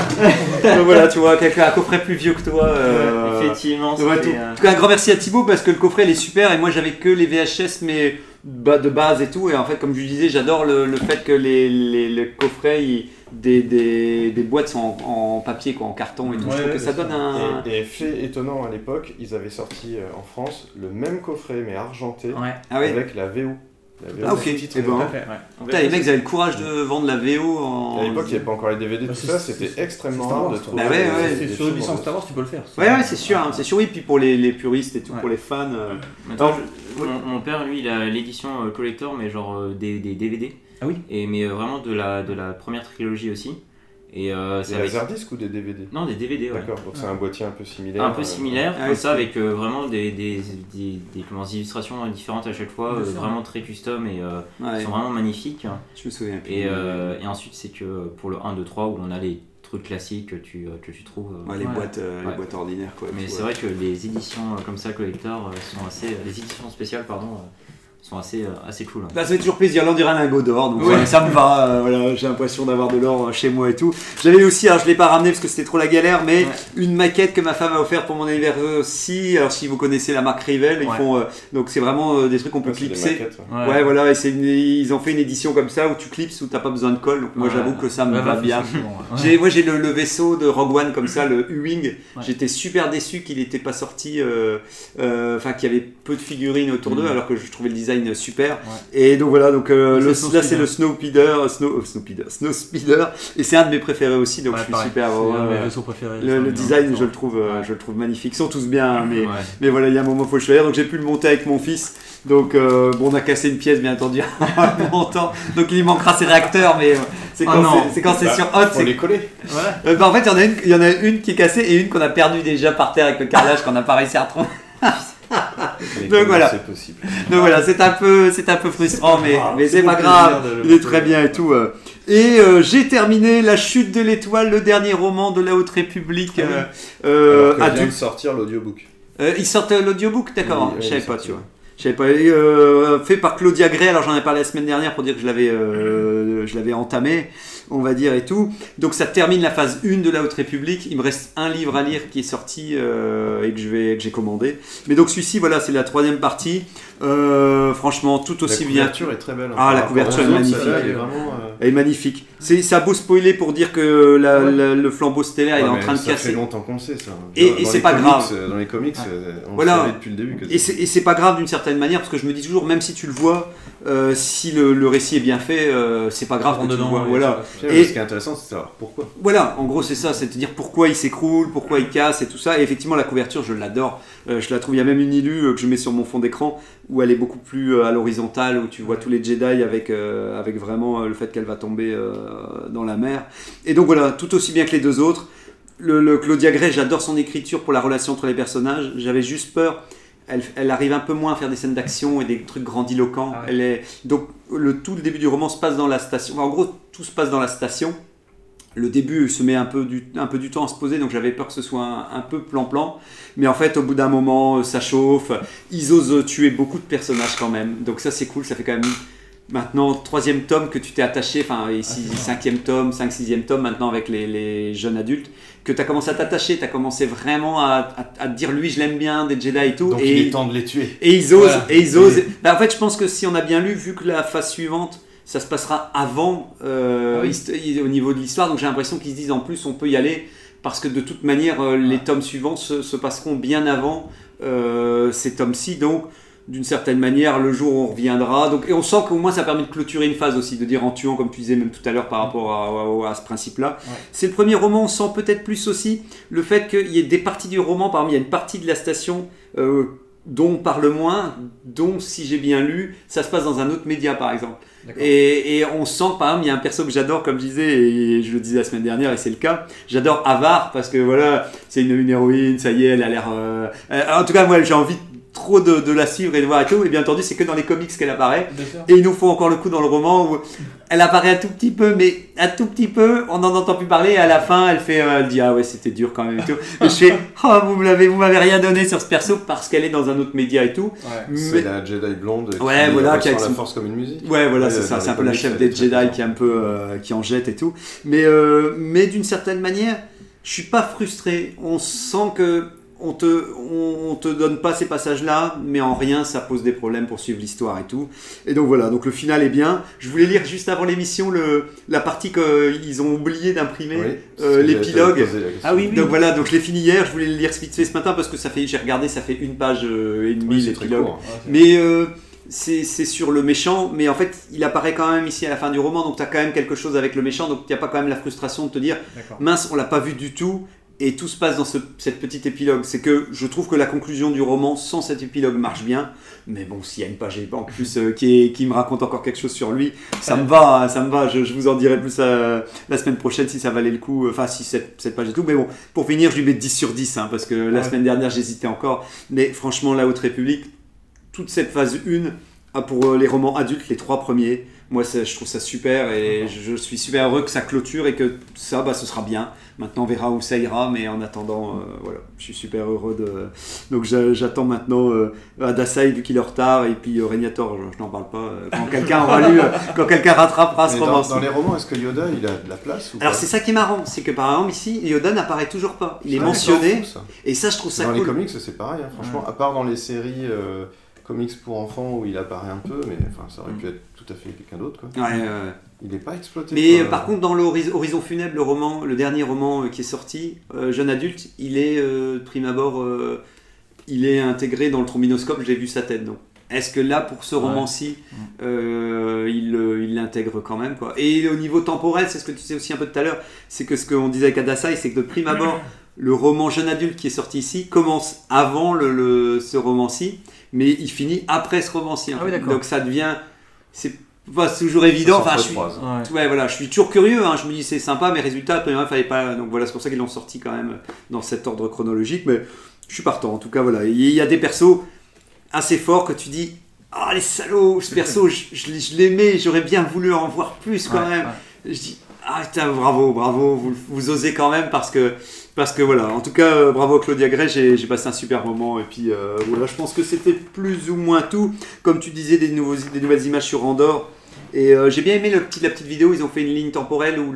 Donc voilà, tu vois, quelqu'un un coffret plus vieux que toi. euh, Effectivement, ouais, euh, En tout cas, un grand merci à Thibaut parce que le coffret il est super et moi j'avais que les VHS mais bah, de base et tout. Et en fait, comme je disais, j'adore le, le fait que les, les, les coffrets, ils- des, des, des boîtes sont en, en papier, quoi, en carton et tout. je trouve que ça donne un. Et, et fait étonnant à l'époque, ils avaient sorti euh, en France le même coffret mais argenté Ouais. Ah oui avec la VO. Ah, ok. sous-titrée. Eh ben, ouais. Putain, les mecs, ils avaient le courage de vendre la VO en. À l'époque, il n'y avait pas encore les DVD, Bah, tout ça, c'était extrêmement rare de trouver. Bah ouais, des- ouais, des C'est sur une licence en- Star Wars, tu peux le faire. Ouais, ouais, c'est sûr, hein, c'est sûr, oui. Puis pour les, les puristes et tout, Ouais. pour les fans. euh, je- mon, mon père, lui, il a l'édition euh, collector, mais genre euh, des, des DVD. Ah oui Et mais euh, vraiment de la de la première trilogie aussi. Et euh, Des avec- laserdiscs ou des DVD non des DVD, ouais. D'accord, donc c'est un boîtier un peu similaire. Un peu euh, similaire, Ah ça, avec euh, vraiment des, des, des, des, comment, des illustrations différentes à chaque fois, euh, vraiment très custom et euh, ouais, sont vraiment magnifiques. je me souviens. plus. Et, euh, et ensuite, c'est que pour le 1, 2, 3, où on a les trucs classiques que tu, que tu trouves. Ouais, les, Ouais. boîtes, euh, les boîtes ordinaires, quoi. Mais c'est ouais. vrai que les éditions comme ça, collector, sont assez. les éditions spéciales, pardon, euh, sont assez, euh, assez cool. hein. Bah, ça fait toujours plaisir, là on dirait un lingot d'or, donc Ouais. ça me va, euh, voilà, j'ai l'impression d'avoir de l'or euh, chez moi et tout. J'avais aussi, alors je l'ai pas ramené parce que c'était trop la galère, mais Ouais. une maquette que ma femme a offerte pour mon anniversaire aussi, alors si vous connaissez la marque Rivel, ils Ouais. font, euh, donc c'est vraiment euh, des trucs qu'on peut clipser. maquettes, ouais. Ouais, voilà, et c'est une- ils ont fait une édition comme ça où tu clipses, où t'as pas besoin de colle, donc moi Ouais. j'avoue que ça me Ouais, va bah, bien. J'ai, moi j'ai le, le vaisseau de Rogue One comme ça, le U-Wing. Ouais. J'étais super déçu qu'il n'était pas sorti, euh, euh, enfin qu'il y avait peu de figurines autour d'eux, Mhm. alors que je trouvais le design super. Et donc voilà, donc euh, C'est le- Snow là c'est Speeder. le Snowpeeder, Snow, euh, Snowpeeder, Snow Speeder, et c'est un de mes préférés aussi, donc Ouais, je suis pareil. super. Préférés. le, design, je le trouve, euh, Ouais. je le trouve magnifique. Ils sont tous bien, hein, mais, Ouais. mais voilà, il y a un moment faut le choisir. Donc j'ai pu le monter avec mon fils. Donc euh, bon, on a cassé une pièce bien entendu [laughs] longtemps. Donc il manquera ses réacteurs, mais euh, c'est quand c'est- c'est quand c'est Bah, sur hot, c'est les coller. Euh, bah, en fait, il y, en a une, il y en a une qui est cassée et une qu'on a perdue déjà par terre avec le carrelage qu'on n'a pas réussi à retrouver. [laughs] Donc voilà. C'est possible. Donc voilà, c'est un peu, c'est un peu frustrant, mais, mais c'est pas grave. Il est très bien et tout. euh. Et euh, j'ai terminé La Chute de l'étoile, le dernier roman de la Haute République. Ah oui. euh, euh, Alors que vient de sortir l'audiobook. Ils sortent l'audiobook, d'accord. Oui, oui, je savais pas, sorti. tu vois. Pas. Euh, fait par Claudia Gray. Alors j'en ai parlé la semaine dernière pour dire que je l'avais, euh, je l'avais entamé, on va dire et tout. Donc ça termine la phase 1 de la Haute République. Il me reste un livre à lire qui est sorti euh, et que j'ai commandé. Mais donc celui-ci, voilà, c'est la troisième partie. Euh, franchement, tout aussi la bien. couverture est très belle. hein, Ah, la couverture est magnifique. est vraiment. Elle est magnifique. C'est, ça a beau spoiler pour dire que la- Ouais. la- le flambeau stellaire il est ouais, en train de ça casser. fait longtemps qu'on sait ça. Et- Dans et les c'est pas comics, grave. Dans les comics, euh, on Voilà. le savait depuis le début. Et c'est, et c'est pas grave d'une certaine manière parce que je me dis toujours, même si tu le vois, euh, si le, le récit est bien fait, euh, c'est pas grave que Rentre tu le dedans, vois. ouais, Voilà. ça. Et- Ce qui est intéressant, c'est de savoir pourquoi. Voilà, en gros c'est ça, c'est de dire pourquoi il s'écroule, pourquoi il casse et tout ça. Et effectivement la couverture, je l'adore. Euh, je la trouve, il y a même une illue que je mets sur mon fond d'écran où elle est beaucoup plus euh, à l'horizontale, où tu vois tous les Jedi avec, euh, avec vraiment euh, le fait qu'elle va tomber euh, dans la mer. Et donc voilà, tout aussi bien que les deux autres. Le, le Claudia Gray, j'adore son écriture pour la relation entre les personnages. J'avais juste peur. Elle, elle arrive un peu moins à faire des scènes d'action et des trucs grandiloquents. Ah ouais. Elle est, donc le, tout le début du roman se passe dans la station. Enfin, en gros, tout se passe dans la station le début se met un peu du, un peu du temps à se poser, donc j'avais peur que ce soit un, un peu plan-plan. Mais en fait, au bout d'un moment, euh, ça chauffe. Ils osent tuer beaucoup de personnages quand même. Donc ça, c'est cool. Ça fait quand même maintenant troisième tome que tu t'es attaché. Enfin, ici, cinquième tome, cinq, sixième tome maintenant avec les, les jeunes adultes. Que tu as commencé à t'attacher. Tu as commencé vraiment à, à- dire, lui, je l'aime bien, des Jedi et tout. Donc et il est temps de les tuer. et ils osent, Voilà. et ils osent. Bah, en fait, je pense que si on a bien lu, vu que la phase suivante, ça se passera avant euh, Ah oui. au niveau de l'histoire, donc j'ai l'impression qu'ils se disent en plus on peut y aller parce que de toute manière euh, les tomes suivants se, se passeront bien avant euh, ces tomes-ci, donc d'une certaine manière le jour où on reviendra. Donc, et on sent qu'au moins ça permet de clôturer une phase aussi, de dire en tuant comme tu disais même tout à l'heure par rapport à, à- à ce principe-là. Ouais. C'est le premier roman, on sent peut-être plus aussi le fait qu'il y ait des parties du roman, par exemple il y a une partie de la station euh, dont on parle moins, dont si j'ai bien lu, ça se passe dans un autre média par exemple. Et, on sent par exemple, il y a un perso que j'adore, comme je disais, et je le disais la semaine dernière, et c'est le cas. J'adore Avar parce que voilà, c'est une, une héroïne, ça y est, elle a l'air. euh, euh, en tout cas, moi, j'ai envie trop de, de la suivre et de voir et tout. Et bien entendu, c'est que dans les comics qu'elle apparaît. Et ils nous font encore le coup dans le roman où elle apparaît un tout petit peu, mais un tout petit peu, on n'en entend plus parler. Et à la fin, elle fait, euh, elle dit ah ouais c'était dur quand même et tout. Et je fais [laughs] oh vous me l'avez, vous m'avez rien donné sur ce perso parce qu'elle est dans un autre média et tout. Ouais. C'est Mais- la Jedi blonde qui Ouais, voilà, qui a la son- force comme une musique. Ouais, voilà, Ouais, c'est ça. C'est un peu la chef des Jedi qui est un peu, euh, qui en jette et tout. Mais, euh, mais d'une certaine manière, je suis pas frustré. On sent que on te, on, on te donne pas ces passages-là, mais en rien ça pose des problèmes pour suivre l'histoire et tout. Et donc voilà, donc le final est bien. Je voulais lire juste avant l'émission le, la partie qu'ils ont oublié d'imprimer, Oui, euh, l'épilogue. Ah oui, oui. Donc voilà, donc je l'ai fini hier. Je voulais le lire vite fait ce matin parce que ça fait, j'ai regardé, ça fait une page euh, et demie l'épilogue. court. Mais euh, c'est sur le méchant, mais en fait, il apparaît quand même ici à la fin du roman, donc tu as quand même quelque chose avec le méchant, donc il n'y a pas quand même la frustration de te dire mince, on l'a pas vu du tout, et tout se passe dans ce- cette petite épilogue. C'est que je trouve que la conclusion du roman sans cet épilogue marche bien, mais bon, s'il y a une page en plus euh, qui, est- qui me raconte encore quelque chose sur lui, ça me va, hein, ça me va. Je, je vous en dirai plus euh, la semaine prochaine si ça valait le coup, enfin si cette, cette page et tout. Mais bon, pour finir, je lui mets 10 sur 10, hein, parce que la Ouais. semaine dernière j'hésitais encore, mais franchement, la Haute République, toute cette phase 1, ah, pour euh, les romans adultes, les trois premiers, moi je trouve ça super et je, je suis super heureux que ça clôture et que ça, bah, ce sera bien. Maintenant on verra où ça ira, mais en attendant, euh, voilà, je suis super heureux de. Donc j'a- j'attends maintenant euh, Adasai vu qu'il est en retard et puis euh, je, je n'en parle pas. euh, quand quelqu'un aura lu, euh, [laughs] quand quelqu'un rattrapera ce dans, roman. dans les romans, est-ce que Yoda il a de la place ou Alors c'est ça qui est marrant, c'est que par exemple ici, Yoda n'apparaît toujours pas. Il est Ouais, mentionné c'est fou, ça. et ça je trouve ça Dans les cool. comics, c'est pareil, hein, franchement, à part dans les séries comics pour enfants où il apparaît un peu, mais enfin, ça aurait pu être tout à fait quelqu'un d'autre. quoi. Ouais, ouais, ouais. Il n'est pas exploité. Mais quoi. euh, par contre, dans l'Horizon Horizon Funèbre, le roman, le dernier roman euh, qui est sorti, euh, jeune adulte, il est euh, de prime abord, euh, il est intégré dans le trombinoscope. J'ai vu sa tête. Donc, est-ce que là, pour ce Ouais. roman-ci, euh, il euh, il l'intègre quand même quoi? Et au niveau temporel, c'est ce que tu sais aussi un peu tout à l'heure, c'est que ce qu'on disait avec Adasai, c'est que de prime abord, [coughs] le roman jeune adulte qui est sorti ici commence avant le, le- ce roman-ci, mais il finit après ce roman-ci. Ah oui. Donc ça devient, c'est pas toujours évident. Enfin, je suis, s'entrecroise. Ouais. Ouais, voilà, je suis toujours curieux. hein. Je me dis c'est sympa, mais résultat, premièrement, il fallait pas. Donc voilà, c'est pour ça qu'ils l'ont sorti quand même dans cet ordre chronologique. Mais je suis partant. En tout cas, voilà, il y a des persos assez forts que tu dis. Ah les salauds, ce perso, [laughs] je, je, je l'aimais, j'aurais bien voulu en voir plus quand Ouais, même. ouais. Je dis ah putain, bravo, bravo, vous, vous osez quand même parce que parce que voilà. En tout cas, euh, bravo Claudia Gray, j'ai passé un super moment et puis euh, voilà, je pense que c'était plus ou moins tout. Comme tu disais, des nouveaux, des nouvelles images sur Andorre. Et euh, j'ai bien aimé le petit, la petite vidéo, ils ont fait une ligne temporelle où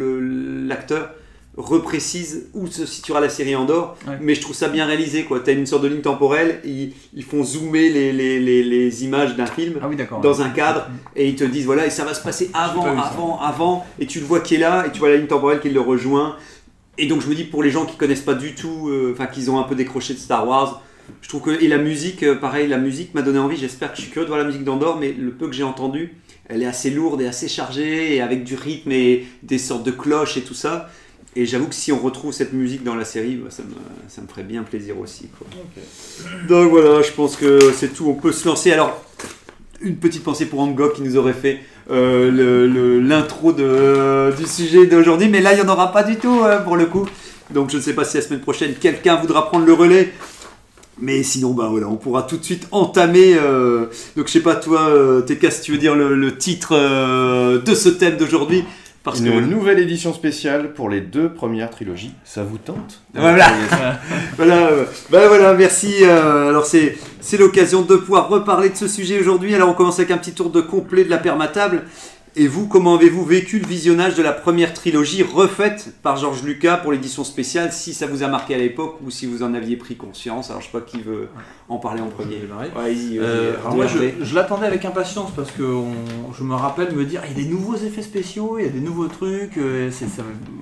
l'acteur reprécise où se situera la série Andorre, Ouais. mais je trouve ça bien réalisé quoi. T'as une sorte de ligne temporelle, ils, ils font zoomer les, les, les, les images d'un film Ah oui, dans un cadre et ils te disent voilà et ça va se passer avant, avant, avant et tu le vois qui est là et tu vois la ligne temporelle qui le rejoint et donc je me dis pour les gens qui connaissent pas du tout, euh, enfin qu'ils ont un peu décroché de Star Wars, je trouve que et la musique, euh, pareil, la musique m'a donné envie. J'espère que je suis curieux de voir la musique d'Andorre, mais le peu que j'ai entendu, elle est assez lourde et assez chargée et avec du rythme et des sortes de cloches et tout ça. Et j'avoue que si on retrouve cette musique dans la série, bah, ça, me, ça me ferait bien plaisir aussi. quoi. Donc voilà, je pense que c'est tout. On peut se lancer. Alors, une petite pensée pour Angok qui nous aurait fait euh, l'intro de- du sujet d'aujourd'hui, mais là, il n'y en aura pas du tout euh, pour le coup. Donc je ne sais pas si la semaine prochaine, quelqu'un voudra prendre le relais. Mais sinon, bah voilà, on pourra tout de suite entamer. euh, donc je sais pas, toi, euh, TK, si tu veux dire le, titre euh, de ce thème d'aujourd'hui? Parce Une que nouvelle édition spéciale pour les deux premières trilogies. Ça vous tente Voilà. [laughs] Voilà, euh, bah voilà, merci. euh, alors c'est c'est l'occasion de pouvoir reparler de ce sujet aujourd'hui. Alors on commence avec un petit tour de complet de la permatable. Et vous, comment avez-vous vécu le visionnage de la première trilogie refaite par Georges Lucas pour l'édition spéciale, si ça vous a marqué à l'époque ou si vous en aviez pris conscience? Alors je sais pas qui veut en parler en premier. Ouais, Euh, alors moi, je, l'attendais avec impatience parce que on- je me rappelle me dire il y a des nouveaux effets spéciaux, il y a des nouveaux trucs. euh, ça,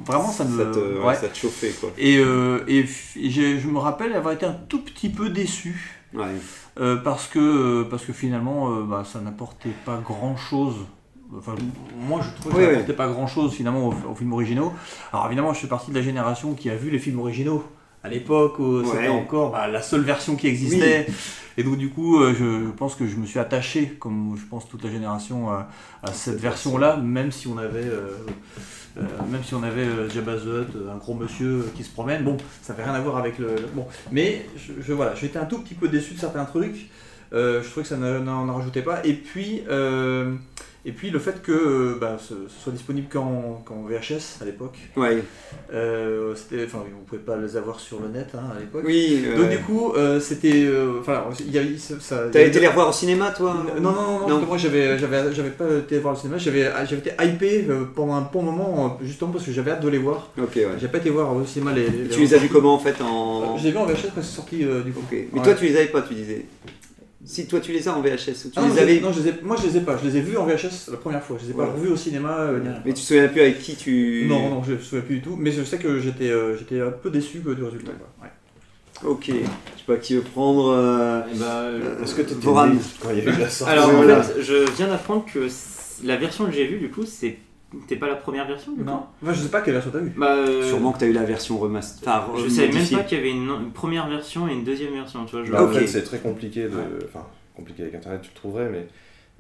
vraiment, ça me. ça te, ouais, ouais. ça te chauffait quoi. Et, euh, et je me rappelle avoir été un tout petit peu déçu euh, parce, que, parce que finalement bah, ça n'apportait pas grand chose. Enfin, moi je trouvais que Oui, ça oui. n'apportait pas grand chose finalement aux, aux films originaux. Alors évidemment, je fais partie de la génération qui a vu les films originaux à l'époque c'était encore bah, la seule version qui existait. Et donc du coup, euh, je pense que je me suis attaché, comme je pense toute la génération, à, à cette version-là, même si on avait, euh, euh, même si on avait Jabba the Hutt, un gros monsieur qui se promène. Bon, ça n'avait rien à voir avec le. le- Bon, mais je, je- voilà, j'étais un tout petit peu déçu de certains trucs. Je trouvais que ça n'en rajoutait pas. Et puis, et puis le fait que bah, ce, ce soit disponible qu'en qu'en VHS à l'époque. Ouais. Euh, c'était- Enfin, vous pouvez pas les avoir sur le net hein, à l'époque. Oui. Donc euh, du coup, euh, c'était... euh, Enfin, il y. Ça, T'avais avait- été les revoir au cinéma, toi non, non, non, non, moi j'avais, j'avais, j'avais pas été voir le cinéma, j'avais, j'avais été hypé euh, pendant un bon moment, justement parce que j'avais hâte de les voir. Ok, ouais. J'ai pas été voir au cinéma les. les Tu les as vus comment en fait en. Euh, Je les ai vus en VHS quand c'est sorti du coup. Mais Ouais. toi, tu les avais pas, tu disais. Si toi, tu les as en VHS ou tu Ah les avais. non, je les ai- moi je les ai pas, je les ai vus en VHS la première fois, je les ai pas revus au cinéma. euh, ni rien. Mais tu te souviens plus avec qui tu. Non, non, je me souviens plus du tout, mais je sais que j'étais, euh, j'étais un peu déçu euh, du résultat. quoi. Ouais. Ok. Je sais pas qui veut prendre. euh, euh, Est-ce que tu étais Voran né quand il y a eu la sortie Alors en voilà. fait, je viens d'apprendre que la version que j'ai vue, du coup, c'est- c'était pas la première version du coup Non, enfin, je sais pas quelle version t'as vu. Bah, euh, Sûrement que t'as eu la version remaster. Enfin, Je savais même pas qu'il y avait une, une première version et une deuxième version, tu vois. Je... Bah, Ok. En fait, c'est très compliqué de. Enfin, compliqué avec internet, tu le trouverais, mais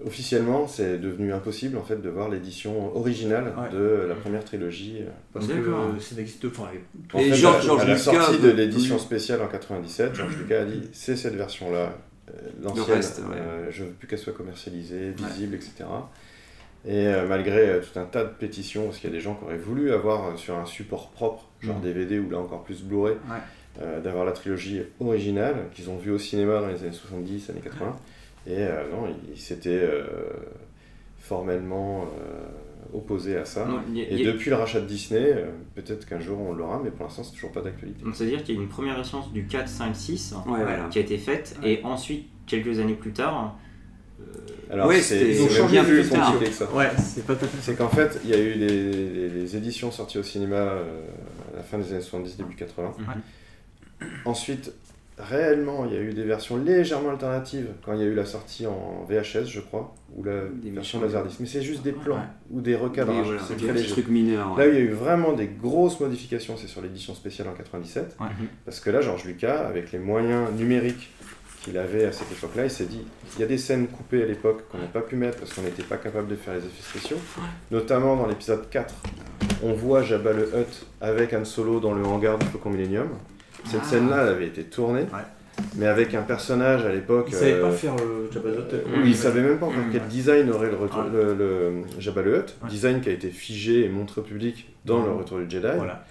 officiellement, c'est devenu impossible en fait de voir l'édition originale Ouais. de la première trilogie. Parce que D'accord. euh, ça n'existe pas. En Et fait, Georges- à- la Lucas sortie de l'édition spéciale en 97, Georges Lucas a dit c'est cette version-là, euh, l'ancienne, ouais. euh, je veux plus qu'elle soit commercialisée, visible, etc. Et euh, malgré euh, tout un tas de pétitions, parce qu'il y a des gens qui auraient voulu avoir euh, sur un support propre, genre. DVD ou là encore plus Blu-ray, Ouais. euh, d'avoir la trilogie originale qu'ils ont vue au cinéma dans les années 70, années 80. Et euh, non, ils s'étaient euh, formellement euh, opposés à ça. Non, a- Et a- depuis le rachat de Disney, euh, peut-être qu'un jour on l'aura, mais pour l'instant c'est toujours pas d'actualité. Donc c'est-à-dire qu'il y a une première version du 4, 5, 6 Ouais, voilà. qui a été faite et ensuite, quelques années plus tard, euh, Alors Ouais, c'est changé plus compliqué tard. que ça. Ouais, c'est pas tout à fait C'est qu'en fait, il y a eu les, éditions sorties au cinéma euh, à la fin des années 70, début 80. Ensuite, réellement, il y a eu des versions légèrement alternatives quand il y a eu la sortie en VHS, je crois, ou la Des version. Laserdisc. Mais c'est juste des plans Ouais. ou des recadrages. voilà, c'est des trucs mineurs. Là ouais. où il y a eu vraiment des grosses modifications, c'est sur l'édition spéciale en 97. Ouais. Parce que là, Georges Lucas, avec les moyens numériques qu'il avait à cette époque-là, il s'est dit il y a des scènes coupées à l'époque qu'on n'a pas pu mettre parce qu'on n'était pas capable de faire les effets spéciaux. Notamment dans l'épisode 4, on voit Jabba le Hutt avec Han Solo dans le hangar du Faucon Millennium. Cette Ah. scène-là, elle avait été tournée, mais avec un personnage à l'époque. Ils savaient euh, pas faire le Jabba the Hutt. oui, ils savaient même pas encore Mm. quel design aurait le, retour, Ouais. le, le Jabba le Hutt. Ouais. Design qui a été figé et montré au public dans le Retour du Jedi. Voilà.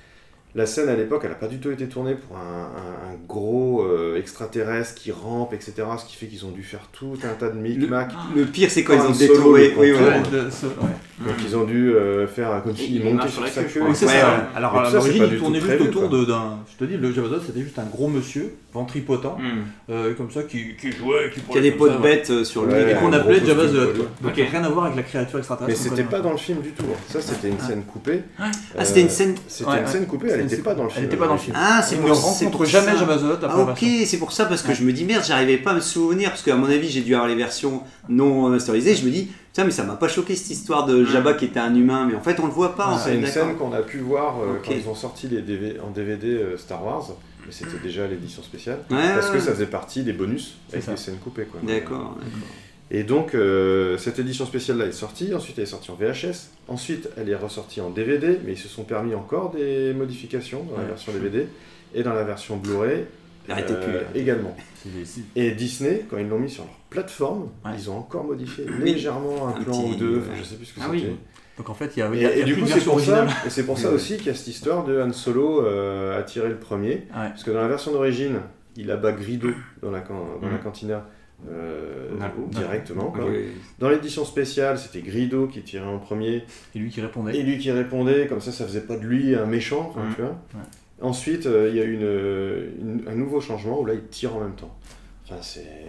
La scène à l'époque, elle n'a pas du tout été tournée pour un, un- un gros euh, extraterrestre qui rampe, etc. Ce qui fait qu'ils ont dû faire tout un tas de micmacs. Le pire, c'est quand ils ont détourné. le Oui, ouais. Donc ils ont dû euh, faire comme Il- s'il il montait marche sur sa queue, je queue. crois. Oui, c'est Ouais, ça. ouais. Alors Mais à l'origine, pas il du tout tournait juste prévu, autour de- d'un. Je te dis, le Jabba the Hutt, c'était juste un gros monsieur, ventripotent, hmm. euh, comme ça, qui, qui jouait, qui Il y a des ça, bêtes euh, sur lui. Ouais, Et qu'on appelait Jabba the Hutt. Donc rien à voir avec la créature Mais extraterrestre. qu'on c'était pas dans le film du tout. Ça, c'était une scène coupée. Ah, c'était une scène. C'était une scène coupée, elle n'était pas dans le film. Elle n'était pas dans le film. Ah, c'est pour rencontre pour jamais. Jabba the Hutt après Ah, ok, version. c'est pour ça, parce que je me dis merde, j'arrivais pas à me souvenir, parce qu'à mon avis, j'ai dû avoir les versions non masterisées. Je me dis, tiens, mais ça m'a pas choqué cette histoire de Jabba qui était un humain, mais en fait, on le voit pas en C'est fait. une d'accord. scène qu'on a pu voir euh, quand ils ont sorti les DV en DVD euh, Star Wars, mais c'était déjà l'édition spéciale, Ouais, parce que ouais. ça faisait partie des bonus avec ça. les scènes coupées. Quoi. D'accord, d'accord. Et donc, euh, cette édition spéciale-là est sortie, ensuite elle est sortie en VHS, ensuite elle est ressortie en DVD, mais ils se sont permis encore des modifications dans la version DVD et dans la version Blu-ray Arrêtez plus. là. également. Et Disney, quand ils l'ont mis sur leur plateforme, Ouais. ils ont encore modifié légèrement un, Un plan petit- ou deux, enfin, je sais plus ce que Ah c'était. oui. Donc en fait, il y a, y a- y et a du plus coup, c'est pour, ça, et c'est pour [laughs] ça aussi qu'il y a cette histoire de Han Solo euh, a tiré le premier. Ouais. Parce que dans la version d'origine, il abat Grido dans la, can- dans la Mhm. cantina euh, directement. quoi. Oui. Dans l'édition spéciale, c'était Grido qui tirait en premier Et lui qui répondait. et lui qui répondait, comme ça, ça faisait pas de lui un méchant, Mhm. tu vois. Ouais. Ensuite, euh, il y a une, un nouveau changement où là, il tire en même temps. Enfin, c'est...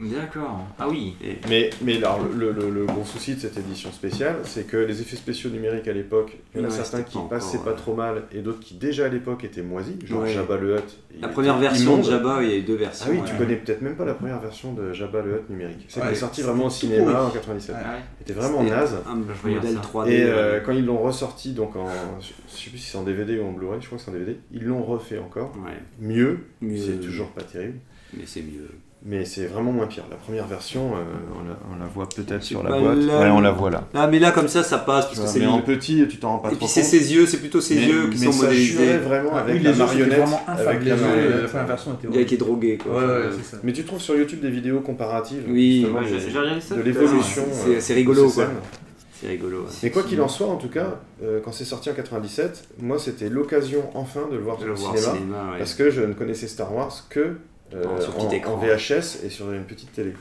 D'accord. Ah oui. Mais, mais alors, le, le- le gros souci de cette édition spéciale, c'est que les effets spéciaux numériques à l'époque, il y en a Ouais, certains qui pas passaient encore, pas trop mal et d'autres qui déjà à l'époque étaient moisis, genre Ouais. Jabba le Hutt. La première version immonde. de Jabba, il y a eu deux Ah versions. oui, tu connais peut-être même pas la première version de Jabba le Hutt numérique. C'est est sortie vraiment au cinéma en 97. Ah ouais. C'était vraiment naze. Un modèle ça. 3D. Et ouais. euh, quand ils l'ont ressorti, donc en, je sais plus si c'est en DVD ou en Blu-ray, je crois que c'est en DVD, ils l'ont refait encore. Ouais, Mieux, Mieux. c'est toujours pas terrible. mais c'est mieux. Mais c'est vraiment moins pire. La première version, euh, on, la, on la voit peut-être sur la boîte. là, ouais, on la voit là. Ah, mais là, comme ça, ça passe, parce vois, que c'est mais en petit, tu t'en rends pas Et trop puis c'est compte. ses yeux, c'est plutôt ses Mais- yeux qui mais sont ça modélisés. jurait vraiment Ah, avec oui, la les yeux, c'était marionnette. vraiment infâme. avec Les la marionnette. la première version était Il y a qui est drogué, quoi. Ouais, ouais, Euh, c'est ça. Mais tu trouves sur YouTube des vidéos comparatives Oui, Ouais, j'ai regardé ça. de l'évolution. C'est- euh, rigolo, ces quoi. C'est rigolo. ouais. Mais quoi qu'il en soit, en tout cas, euh, quand c'est sorti en 97, moi c'était l'occasion enfin de le voir De au le voir cinéma, cinéma, ouais. parce que je ne connaissais Star Wars que euh, En- sur petit en, VHS et sur une petite télé.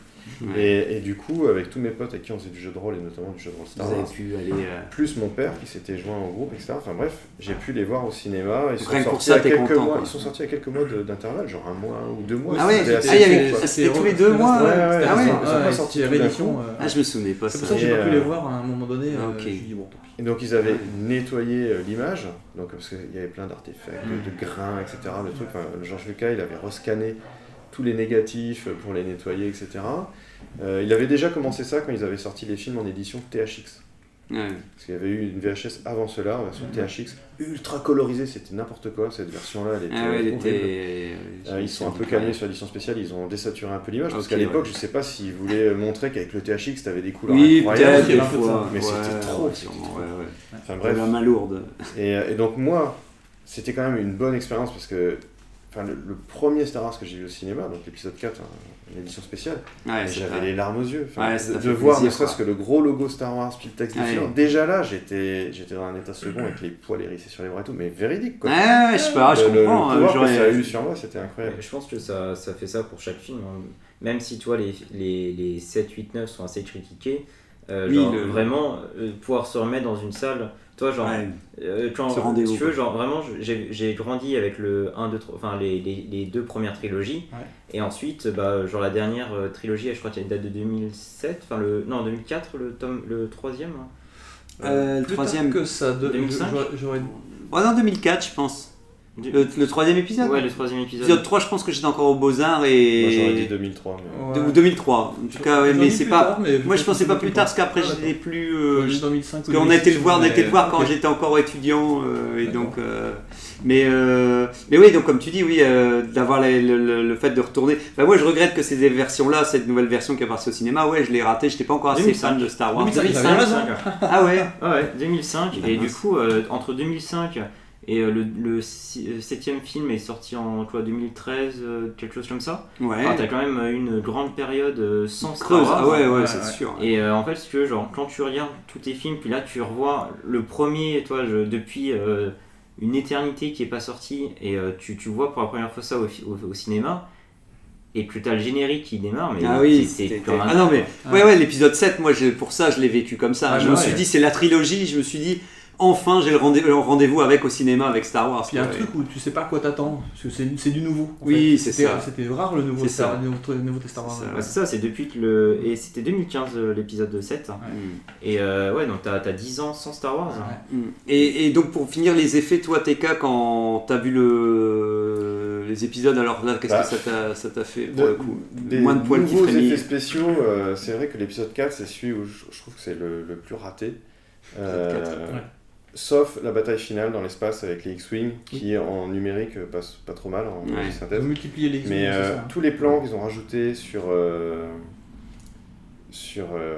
Ouais. Et, et du coup, avec tous mes potes avec qui on faisait du jeu de rôle et notamment du jeu de rôle Star Vous avez Wars, pu aller. euh, plus mon père qui s'était joint au groupe, etc. Enfin bref, j'ai pu les voir au cinéma. Ils sont sortis ça, à quelques content, mois. quoi. Ils sont sortis à quelques mois d'intervalle, genre un mois ou deux mois. Ah ouais, C'était ah, c'était tous les deux mois. Ouais, ouais, Ah ouais. ils sont- pas c'est sortis euh, Ah, je me souvenais pas C'est ça. pour ça que j'ai pas pu euh, les voir à un moment donné. Euh. Et donc ils avaient nettoyé euh, l'image, donc parce qu'il y avait plein d'artefacts, Mm. de grains, etc. Le truc, Georges Lucas, il avait rescanné tous les négatifs pour les nettoyer, etc. Euh, il avait déjà commencé ça quand ils avaient sorti les films en édition THX. Ouais. Parce qu'il y avait eu une VHS avant cela, en version THX, ultra colorisée, c'était n'importe quoi, cette version-là, elle était Ah ouais, elle horrible. était. Euh, ils sont un peu calmés sur l'édition spéciale, ils ont désaturé un peu l'image, parce qu'à l'époque, je sais pas s'ils voulaient montrer qu'avec le THX, t'avais des couleurs Oui, incroyables. des fois. Mais c'était trop, trop. Enfin Bref. bref, La main lourde. Et, et donc moi, c'était quand même une bonne expérience parce que enfin, le, le premier Star Wars que j'ai vu au cinéma, donc l'épisode 4, hein, une édition spéciale, Ouais, j'avais les larmes aux yeux. Enfin, Ouais, ça de voir ne serait-ce que le gros logo Star Wars, puis le texte du Ouais. film, déjà là, j'étais j'étais dans un état second avec les poils hérissés sur les bras et tout, mais véridique quoi. Ouais, ouais, je sais pas, je Le- comprends. Le, euh, pouvoir que j'aurais- ça a eu sur moi, c'était incroyable. Je pense que ça, ça fait ça pour chaque film. hein. Même si toi, les, les, les 7, 8, 9 sont assez critiqués, euh, Oui, genre, le- vraiment, euh, pouvoir se remettre dans une salle. Toi, genre, Ouais. euh, quand, Ce rendez-vous, si tu veux, quoi. genre, vraiment, j'ai j'ai grandi avec le 1, 2, 3, enfin, les, les, les deux premières trilogies. Ouais. Et ensuite, bah, genre, la dernière euh, trilogie, je crois qu'il y a une date de 2007, enfin, le, non, 2004, le, tome, le troisième. hein. Euh, le troisième. que ça. de- 2005? j'aurais- J'aurais Ouais, non, 2004, je pense. Du- Le, le troisième épisode Ouais, le troisième épisode. Épisode 3, je pense que j'étais encore au Beaux-Arts Moi j'aurais dit et. 2003. Mais... de- Ouais. ou 2003. En tout cas, ouais, mais c'est pas. tard, mais Moi, je pensais pas plus tard, parce qu'après, Ah, j'étais plus. euh, dit 2005 ou Parce qu'on a été le 2006, voir, on a été le voir quand j'étais encore étudiant euh, et donc euh, mais euh, mais oui donc comme tu dis oui euh, d'avoir le, le- le fait de retourner. Bah, moi je regrette que ces versions là, cette nouvelle version qui est partie au cinéma, ouais je l'ai raté, j'étais pas encore assez 2005. fan de Star Wars. 2005, 2005, t'avais raison. Ah ouais. Ah ouais, 2005. Ah, et du coup, euh, entre 2005 et euh, le, le euh, septième film est sorti en quoi, 2013, euh, quelque chose comme ça. Ouais. Enfin, t'as quand même une grande période sans Star Creuse. Wars. Ah ouais ouais, Ouais, c'est ouais. sûr. Et euh, en fait, tu veux, genre, quand tu regardes tous tes films, puis là tu revois le premier, toi, je- depuis euh, une éternité qui est pas sorti, et euh, tu, tu vois pour la première fois ça au, fi- au, au cinéma, et que t'as le générique qui démarre, mais Ah oui, c'était- comme un ah non mais Ouais. ouais ouais l'épisode 7 moi pour ça je l'ai vécu comme ça. Ah, je bah me ouais. suis dit c'est la trilogie, je me suis dit enfin j'ai le rendez- le rendez-vous avec au cinéma avec Star Wars. Il y a un truc où tu sais pas à quoi t'attends, parce que c'est c'est du nouveau. en Oui, c'est C'était- ça. C'était rare le nouveau Star, ça. le nouveau, le nouveau Star Wars. C'est ça. Ouais, c'est depuis que le. Et c'était 2015 euh, l'épisode 7. Mm. Et euh, ouais, donc t'as as 10 ans sans Star Wars. Ouais. Mm. Et, et donc pour finir les effets, toi TK, quand t'as vu le, les épisodes, alors là qu'est-ce Bah, que ça t'a- ça t'a fait pour De- le coup des Moins de poils qui effets spéciaux, euh, c'est vrai que l'épisode 4, c'est celui où je, je trouve que c'est le, le plus raté. Euh, L'épisode 4, ouais. Sauf la bataille finale dans l'espace avec les X-Wing, qui en numérique passe pas trop mal en Ouais. synthèse. ont multiplié les Mais c'est euh, ça. tous les plans qu'ils ont rajoutés sur. euh, sur. euh,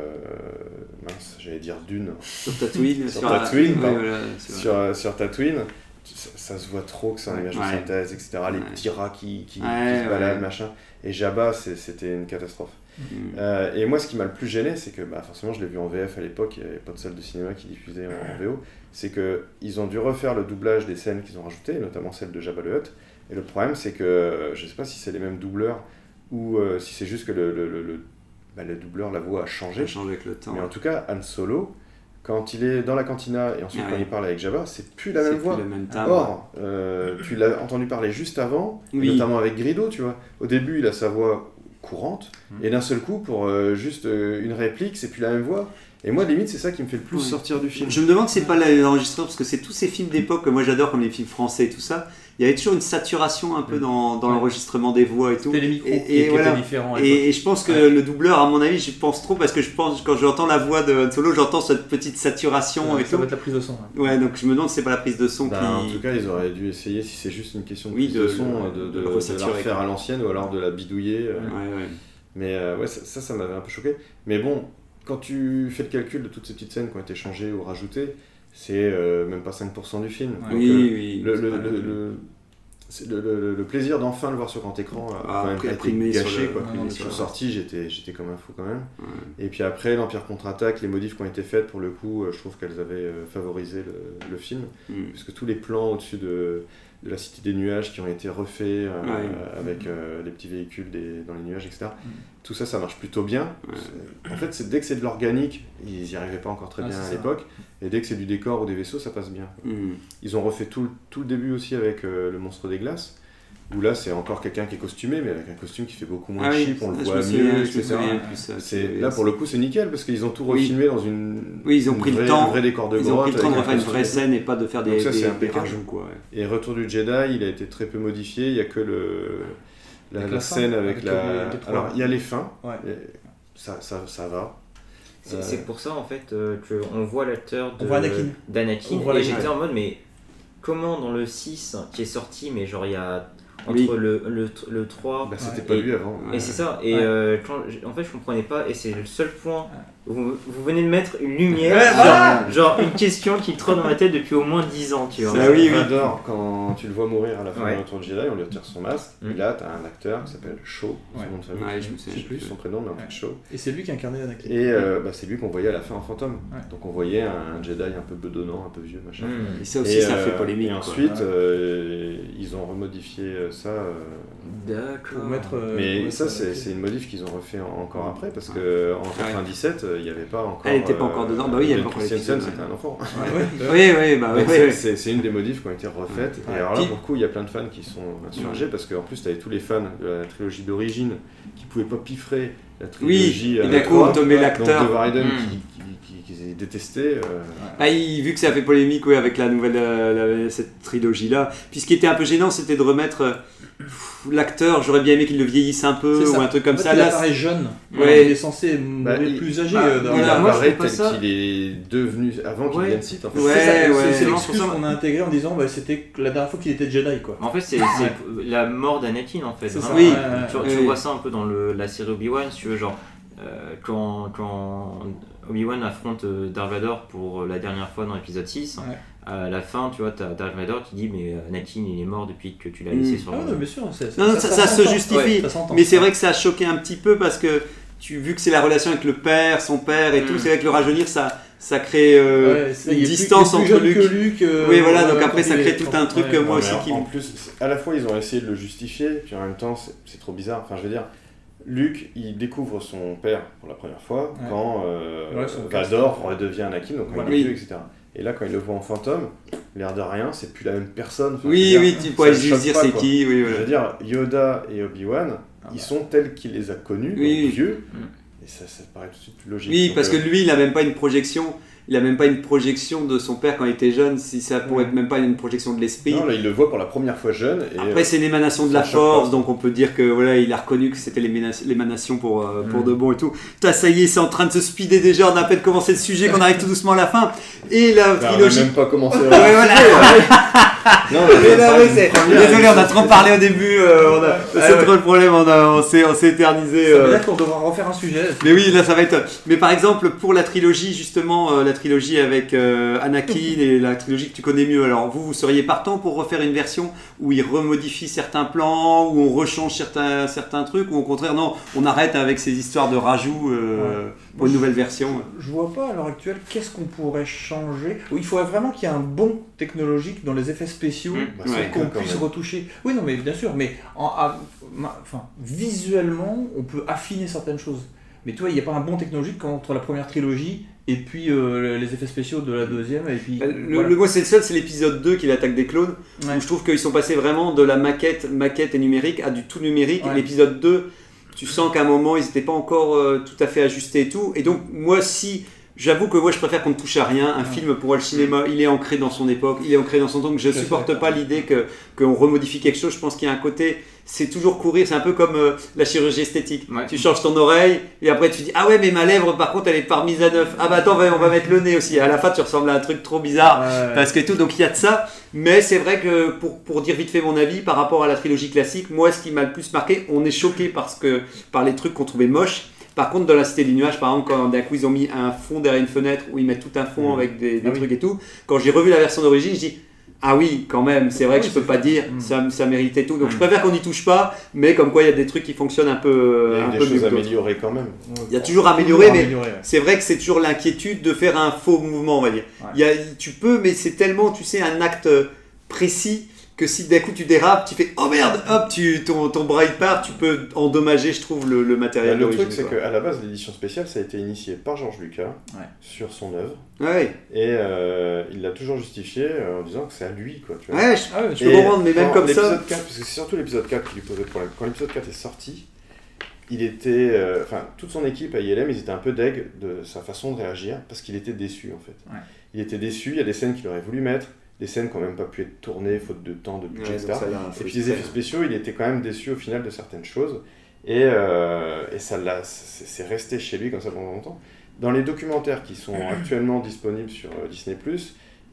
mince, j'allais dire Dune. Sur Tatooine Sur la- Tatooine, ouais, voilà, vrai. Sur, euh, sur Tatooine, ça, ça se voit trop que c'est en Ouais. image de synthèse, etc. Les petits rats qui, qui, qui se baladent, ouais. machin. Et Jabba, c'était une catastrophe. Mm. Euh, et moi, ce qui m'a le plus gêné, c'est que bah, forcément, je l'ai vu en VF à l'époque, il n'y avait pas de salle de cinéma qui diffusait en, en VO. C'est qu'ils ont dû refaire le doublage des scènes qu'ils ont rajoutées, notamment celle de Jabba le Hutt. Et le problème, c'est que je ne sais pas si c'est les mêmes doubleurs ou euh, si c'est juste que le, le, le, le- bah, le doubleur, la voix a changé. Ça change avec le temps. Mais en tout cas, Han Solo, quand il est dans la cantina et ensuite Ah quand il parle avec Jabba, c'est plus la même plus voix. le même timbre. Or, euh, tu l'as entendu parler juste avant, Oui. notamment avec Grido, tu vois. Au début, il a sa voix courante, Mm. et d'un seul coup, pour euh, juste euh, une réplique, c'est plus la même voix. Et moi, limite, c'est ça qui me fait le plus sortir du film. Je me demande si c'est pas l'enregistreur parce que c'est tous ces films d'époque que moi j'adore comme les films français et tout ça il y avait toujours une saturation un peu Mm. dans, dans Ouais. l'enregistrement des voix et tout. C'était les micros Et- qui, et qui voilà. étaient différents. Et, je pense que Ouais. le doubleur, à mon avis, je pense trop parce que je pense quand j'entends la voix de Han Solo, j'entends cette petite saturation Ouais, et ça tout. va être la prise de son. ouais. Ouais, donc je me demande si c'est pas la prise de son Bah, qui. En tout cas, ils auraient dû essayer, si c'est juste une question de Oui, prise de de, son, le- de, de de- le de la refaire quoi. à l'ancienne ou alors de la bidouiller. euh. Ouais, ouais. Mais euh, ouais, ça, ça m'avait un peu choqué. Mais bon, quand tu fais le calcul de toutes ces petites scènes qui ont été changées ou rajoutées, c'est euh, même pas 5% du film. Ouais. Donc, Oui, euh, oui. le, le, pas- le, le- c'est le- le- le plaisir d'enfin le voir sur grand écran a Ah, quand même été sur gâché. le- quoi. non, sur j'étais j'étais comme un fou quand même. Ouais. Et puis après, l'Empire contre-attaque, les modifs qui ont été faites, pour le coup, euh, je trouve qu'elles avaient euh, favorisé le, le film. Mm. Puisque tous les plans au-dessus de, de la cité des nuages qui ont été refaits euh, Ouais. avec euh, les petits véhicules des- dans les nuages, etc. Mm. Tout ça, ça marche plutôt bien. Ouais. En fait, c'est- dès que c'est de l'organique, ils n'y arrivaient pas encore très Ah, bien à ça. l'époque. Et dès que c'est du décor ou des vaisseaux, ça passe bien. Mm. Ils ont refait tout, le- tout le début aussi avec euh, le monstre des glaces. Où là, c'est encore quelqu'un qui est costumé, mais avec un costume qui fait beaucoup moins Ah oui, cheap, on le je voit mieux, etc. C'est- là, pour le coup, c'est nickel parce qu'ils ont tout Oui. refilmé dans une. Oui, ils ont pris le temps. Un vrai décor de Ils ont grotte. pris le temps de refaire une vraie scène et pas de faire des, Donc ça, c'est des- des impeccable. rajouts, quoi. ouais. Et Retour du Jedi, il a été très peu modifié. Il n'y a que le, la, scène avec, avec la. les- les trois. Alors, il y a les fins. Ouais. Et Ça, ça, ça va. C'est Euh, pour ça en fait euh, qu'on voit l'acteur d'Anakin. Et j'étais en mode, mais comment dans le 6 qui est sorti, mais genre il y a entre Oui. le, le, le 3 Bah, c'était pas lui avant. Et c'est ça, et Ouais. euh, quand en fait je comprenais pas, et c'est le seul point, vous, vous venez de mettre une lumière Ouais, sur voilà. genre une question qui trotte dans ma tête depuis au moins 10 ans, tu vois. Ah oui, oui. Vador, quand tu le vois mourir à la fin Ouais. de Retour du Jedi, on lui retire son masque. Mm. Et là, t'as un acteur qui s'appelle Shaw, son Ouais. nom de famille. Ouais, je me Je sais plus son prénom, mais en fait Shaw. Et c'est lui qui a incarné Anakin. Et euh, bah, c'est lui qu'on voyait à la fin en fantôme. Ouais. Donc on voyait un Jedi un peu bedonnant, un peu vieux, machin. Hmm. Et ça aussi, Et, ça euh, fait polémique. Et ensuite, euh, ils ont remodifié ça. euh, D'accord. Pour mettre. mais ça, c'est une modif qu'ils ont refait en- encore après, parce que en 97, euh, il n'y avait pas encore. Elle était pas encore dedans. Bah oui, il y avait pas encore Christensen, c'était un enfant. Ouais, ouais. Oui, oui, bah oui. C'est- une des modifs qui ont été refaites. Ouais. Et alors là, pour le coup, il y a plein de fans qui sont insurgés parce qu'en plus, tu avais tous les fans de la trilogie d'origine qui pouvaient pas piffrer la trilogie. Oui, et euh, d'un coup, on te met l'acteur. de Variden Mm. qui, qui, détestait. euh, Bah, il- vu que ça a fait polémique ouais, avec la nouvelle euh, la- cette trilogie là. Puis ce qui était un peu gênant, c'était de remettre euh, l'acteur. J'aurais bien aimé qu'il le vieillisse un peu ou un truc comme En fait, ça. il Là, apparaît jeune. Ouais. Il est censé mourir il- plus âgé. bah, euh, dans il apparaît tel ça- qu'il est devenu avant qu'il Ouais. devienne Sith. En fait. Ouais, C'est ouais. l'excuse qu'on a intégrée en disant bah, c'était la dernière fois qu'il était Jedi quoi. En fait, c'est la mort d'Anakin en fait. Oui. Tu, tu Oui. vois ça un peu dans le, la série Obi-Wan, si tu veux, genre, euh, quand, quand Obi-Wan affronte euh, Darth Vader pour la dernière fois dans l'épisode 6, Ouais. À la fin, tu vois, t'as Darth Vader qui dit Mais euh, Anakin, il est mort depuis que tu l'as laissé Mm. sur Ah le. ouais, bien sûr. c'est- Non, non, ça, ça se justifie. Ouais, ça s'entend. Mais c'est vrai que ça a choqué un petit peu parce que tu, vu que c'est la relation avec le père, son père et Mm. tout, c'est vrai que le rajeunir, ça, ça crée euh, Ouais, une plus- distance plus entre Luc. que Luke, euh, Oui, voilà, donc euh, après, ça crée tout un truc ouais. que moi Ouais, aussi mais qui en, me- en plus, à la fois ils ont essayé de le justifier, puis en même temps c'est c'est trop bizarre. Enfin, je veux dire, Luke il découvre son père pour la première fois Ouais. quand euh, Ouais, son Vador redevient Anakin, donc quand Voilà. Oui. etc. Et là, quand il le voit en fantôme, l'air de rien, c'est plus la même personne. Enfin, Oui, oui, dire, tu pourrais juste dire c'est qui. Oui, Je veux dire, Yoda et Obi-Wan, Ah ils bah. sont tels qu'il les a connus, Oui. donc vieux, Mm. et ça, ça paraît tout de suite plus logique. Oui, Donc, parce que euh, lui, il a même pas une projection. Il a même pas une projection de son père quand il était jeune. Si ça pourrait être même pas une projection de l'esprit. non, là, il le voit pour la première fois jeune. Et, Après, euh, c'est une émanation de la force, pas. donc on peut dire que voilà, il a reconnu que c'était l'émana- l'émanation pour, euh, pour Mm. de bon et tout. Putain, ça y est, c'est en train de se speeder déjà. On a à peine commencé le sujet, qu'on arrive tout doucement à la fin. Et la bah, on a trilogie. même pas commencé [laughs] à Ouais, voilà. [laughs] Non, Mais première. Désolé, on a trop parlé au début. euh, on a- c'est ouais. trop le problème. On, a- on s'est on s'est éternisé. Ça veut euh, dire qu'on devra refaire un sujet. Mais oui, là ça va être. Mais par exemple, pour la trilogie, justement, euh, la trilogie avec euh, Anakin et la trilogie que tu connais mieux, alors vous, vous seriez partant pour refaire une version où il remodifie certains plans, où on rechange certains, certains trucs, ou au contraire, non, on arrête avec ces histoires de rajouts euh, pour une nouvelle version Je vois pas à l'heure actuelle qu'est-ce qu'on pourrait changer. Il faudrait vraiment qu'il y ait un bon technologique dans les effets spéciaux Mm. Bah, Ouais. qu'on puisse même. retoucher. Oui, non, mais bien sûr, mais en, à- ma- enfin, visuellement, on peut affiner certaines choses. Mais tu vois, il n'y a pas un bon technologique entre la première trilogie et puis euh, les effets spéciaux de la deuxième. Et puis, Euh, Le, voilà. le- moi, c'est le seul, c'est l'épisode 2 qui est l'attaque des clones, Ouais. où je trouve qu'ils sont passés vraiment de la maquette, maquette et numérique à du tout numérique. Ouais. L'épisode 2, tu sens qu'à un moment, ils n'étaient pas encore euh, tout à fait ajustés et tout. Et donc, moi, si J'avoue que moi je préfère qu'on ne touche à rien. Un film pour moi le cinéma, il est ancré dans son époque, il est ancré dans son temps. que Je fait supporte pas l'idée que qu'on remodifie quelque chose. Je pense qu'il y a un côté, c'est toujours courir. C'est un peu comme euh, la chirurgie esthétique. Ouais. Tu changes ton oreille et après tu dis ah ouais mais ma lèvre par contre elle est pas remise à neuf. Ah bah attends on va, on va mettre le nez aussi. À la fin tu ressembles à un truc trop bizarre. Ouais. Parce que tout, donc il y a de ça. Mais c'est vrai que pour, pour dire vite fait mon avis par rapport à la trilogie classique, moi ce qui m'a le plus marqué, on est choqué parce que, par les trucs qu'on trouvait moches. Par contre, dans la Cité des Nuages, par exemple, quand d'un coup ils ont mis un fond derrière une fenêtre où ils mettent tout un fond Mhm. avec des, des Ah oui. trucs et tout, quand j'ai revu la version d'origine, je dis ah oui, quand même, c'est vrai Ah que je peux pas fait. dire, Mhm. ça, ça méritait tout. Donc je Mhm. préfère qu'on n'y touche pas, mais comme quoi il y a des trucs qui fonctionnent un peu, Il y a un des peu choses améliorer quand même. Il y a toujours amélioré, mais amélioré, ouais. c'est vrai que c'est toujours l'inquiétude de faire un faux mouvement, on va dire. Ouais. Il y a, tu peux, mais c'est tellement, tu sais, un acte précis que si d'un coup tu dérapes, tu fais oh merde, hop, tu, ton, ton bras il part, tu peux endommager, je trouve, le, le Bah, matériel. le d'origine, truc, c'est qu'à la base, l'édition spéciale, ça a été initié par George Lucas Ouais. sur son œuvre. Ouais, Et euh, il l'a toujours justifié euh, en disant que c'est à lui. Quoi, tu vois. ouais, je, Ah je peux comprendre, mais même comme ça. l'épisode 4, parce que c'est surtout l'épisode 4 qui lui posait problème. Quand l'épisode 4 est sorti, il était. euh, Enfin, toute son équipe à ILM, ils étaient un peu deg de sa façon de réagir parce qu'il était déçu en fait. Ouais. Il était déçu, il y a des scènes qu'il aurait voulu mettre, des scènes qui n'ont même pas pu être tournées faute de temps, de budget, Ouais, etc. ça, Et puis les effets spéciaux, il était quand même déçu au final de certaines choses. Et, euh, et ça l'a, c'est resté chez lui comme ça pendant longtemps. Dans les documentaires qui sont [clears throat] actuellement disponibles sur euh, Disney+,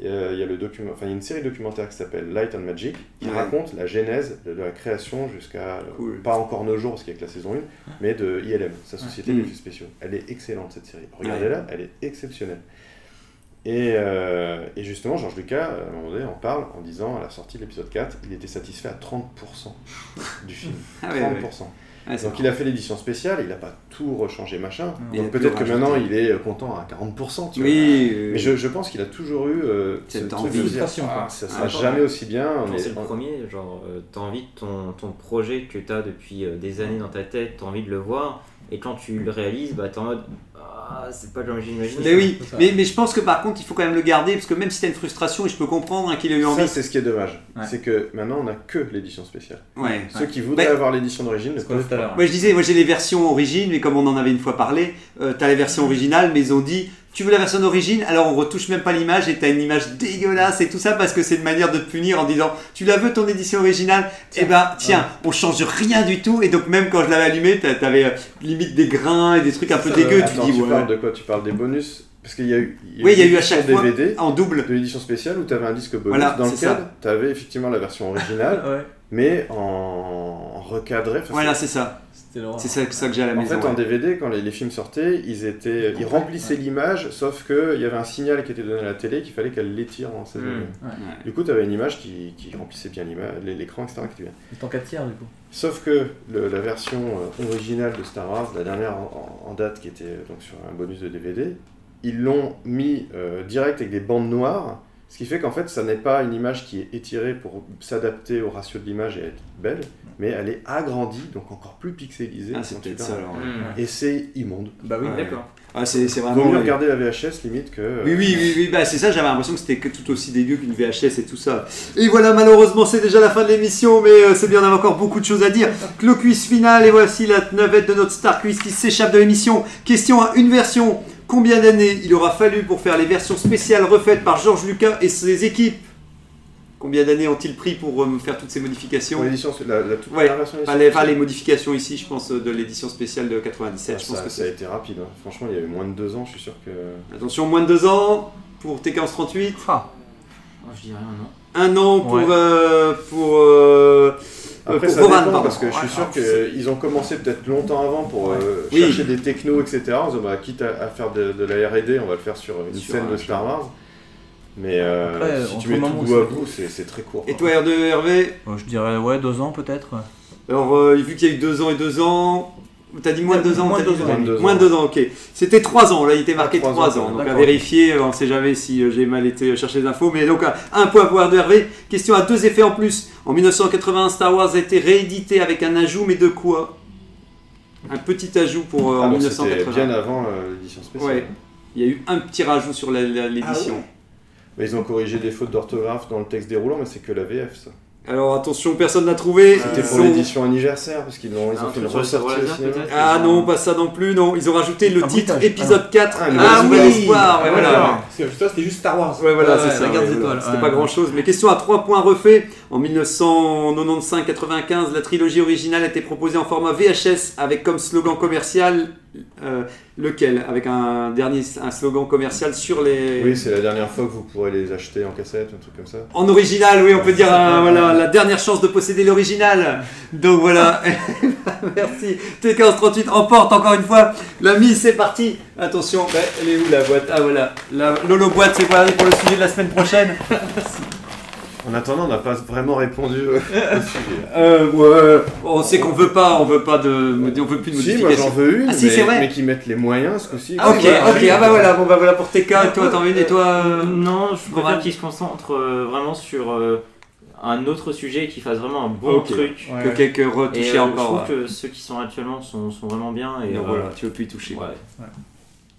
euh, il y a le document, enfin il y a une série documentaire qui s'appelle Light and Magic qui Ouais. raconte la genèse de la création jusqu'à Cool. pas encore nos jours parce qu'il y a que la saison 1, mais de ILM, sa société Mm. d'effets spéciaux. Elle est excellente cette série. Regardez-la, elle est exceptionnelle. Et, euh, et justement, Georges Lucas, à un moment donné, en parle en disant à la sortie de l'épisode 4, il était satisfait à 30% du film. [laughs] Ah ouais, 30%. ouais. Ouais, c'est Donc il a fait l'édition spéciale, il n'a pas tout rechangé machin. Donc peut-être que maintenant il est content à 40%. Tu vois. Oui, oui, Mais je, je pense qu'il a toujours eu euh, ce Cette envie. dire, Frustration, ah, ça Ah, sera jamais aussi bien. c'est le premier, genre, euh, t'as envie de ton, ton projet que t'as depuis euh, des années dans ta tête, t'as envie de le voir, et quand tu le réalises, bah t'es en mode Ah, c'est pas comme j'imagine. Mais oui, mais, mais je pense que par contre, il faut quand même le garder, parce que même si t'as une frustration, et je peux comprendre hein, qu'il a eu envie. Ça, c'est ce qui est dommage. Ouais. C'est que maintenant, on n'a que l'édition spéciale. Ouais. Ceux qui voudraient Mais- avoir l'édition d'origine ne peuvent tout à pas. l'heure. Moi je disais, moi j'ai les versions origines, mais comme on en avait une fois parlé, euh, t'as les versions originales, mais ils ont dit, tu veux la version d'origine, alors on retouche même pas l'image et t'as une image dégueulasse et tout ça parce que c'est une manière de te punir en disant, tu la veux ton édition originale, et ben tiens, on change rien du tout et donc même quand je l'avais allumé, t'a- t'avais euh, limite des grains et des trucs un peu dégueux, tu Attends, dis tu ouais. parles de quoi? Tu parles des bonus? Parce qu'il y a eu, Oui, il y a eu à chaque fois DVD en double. de l'édition spéciale où tu avais un disque bonus Voilà, dans lequel tu avais effectivement la version originale, [laughs] Ouais, mais en, en recadré. Voilà, c'est ça. C'est ça, ça que j'ai à la En maison. fait, en. DVD, quand les, les films sortaient, ils, étaient, ils remplissaient l'image, sauf qu'il y avait un signal qui était donné à la télé qu'il fallait qu'elle l'étire en 16 Mm. neuvième. Ouais. Du coup, tu avais une image qui, qui remplissait bien l'écran, etc. qui bien. C'est en 4 tiers du coup. Sauf que le- la version euh, originale de Star Wars, la dernière en, en- en date qui était euh, donc sur un bonus de DVD, ils l'ont mis euh, direct avec des bandes noires, ce qui fait qu'en fait, ça n'est pas une image qui est étirée pour s'adapter au ratio de l'image et être belle, mais elle est agrandie, donc encore plus pixelisée. Ah, c'est peut-être ça alors. Et c'est immonde. Bah oui, Ouais. D'accord. Ah, c'est c'est Vaut vraiment. mieux regarder la VHS limite que. euh, Oui, oui, oui, oui, bah c'est ça, j'avais l'impression que c'était que tout aussi dégueu qu'une VHS et tout ça. Et voilà, malheureusement, c'est déjà la fin de l'émission, mais euh, c'est bien, on avait encore beaucoup de choses à dire. Le quiz final, et voici la navette de notre Star Quiz qui s'échappe de l'émission. Question à une version. Combien d'années il aura fallu pour faire les versions spéciales refaites par George Lucas et ses équipes Combien d'années ont-ils pris pour euh, faire toutes ces modifications Pour l'édition, la, la toute Ouais, version Pas les, pas les modifications ici, je pense, euh, de l'édition spéciale de 97. Ah, je pense ça, que ça a été rapide. hein. Franchement, il y a eu moins de deux ans, je suis sûr que. Attention, moins de deux ans pour TK1138. Ah, Oh, je dirais un an. Un an pour. Ouais. euh, pour euh, Après, pour ça Voran, dépend, pardon. parce que je suis sûr qu'ils ont commencé peut-être longtemps avant pour euh, Oui. chercher des technos, etc. En disant, bah, quitte à, à faire de, de la R&D, on va le faire sur une Sur scène un de Star Wars. Mais euh, Après, si entre tu mets le tout moment où bout à c'est- bout, c'est c'est très court. Et quoi. toi, R2 Hervé euh, je dirais ouais, deux ans peut-être. Alors, euh, vu qu'il y a eu deux ans et deux ans. T'as dit moins de deux ans Moins de dit deux ans. Moins de de ans. deux ans, ok. C'était trois ans, là, il était marqué Ah, trois trois ans, ans. Donc, à vérifier, euh, on sait jamais si euh, j'ai mal été chercher les infos. Mais donc, euh, un point pour R2 Hervé. Question à deux effets en plus. En 1981, Star Wars a été réédité avec un ajout, mais de quoi? Un petit ajout pour euh, Ah, en donc c'était 1980. bien avant euh, l'édition spéciale. Ouais. Il y a eu un petit rajout sur la- l'édition. Mais ils ont corrigé des fautes d'orthographe dans le texte déroulant, mais c'est que la VF, ça. Alors attention, personne n'a trouvé. C'était Ils pour ont- l'édition anniversaire, parce qu'ils ont, ils ont fait le ressortie sabre au laser, cinéma. peut-être Ah non, pas ça non plus, non. Ils ont rajouté le Un titre épisode 4. Ah, Ah, Nouvel Espoir. Voilà. Parce que c'était juste Star Wars. Ouais, voilà, c'est ouais, ça. C'était ouais. pas grand chose. Mais question à 3 points refait. En 1995-95, la trilogie originale a été proposée en format VHS avec comme slogan commercial euh, lequel? Avec un dernier un slogan commercial sur les. Oui, c'est la dernière fois que vous pourrez les acheter en cassette, un truc comme ça. En original, oui, on peut dire euh, voilà, la dernière chance de posséder l'original. Donc voilà, [laughs] merci. T1538 emporte encore une fois la mise, c'est parti. Attention, bah, elle est où la boîte? Ah voilà, la Lolo boîte, c'est pour le sujet de la semaine prochaine. [laughs] En attendant, on n'a pas vraiment répondu euh, [laughs] au sujet. Euh, ouais, on sait qu'on veut pas, on veut pas de, on veut plus de Si, moi modification. j'en veux une, Ah, si, c'est vrai. mais, mais qui mettent les moyens ce coup-ci. Ah, ok, ok, ah bah voilà, bon bah voilà pour TK, toi t'en veux une et toi. euh, Non, je Goran préfère qu'ils se concentrent euh, vraiment sur euh, un autre sujet et qu'ils fassent vraiment un bon Ok. truc. Ouais. Que quelques Et retoucher euh, je trouve ouais. que ceux qui sont actuellement sont, sont vraiment bien. Et Et euh, voilà, tu veux plus y toucher. ouais.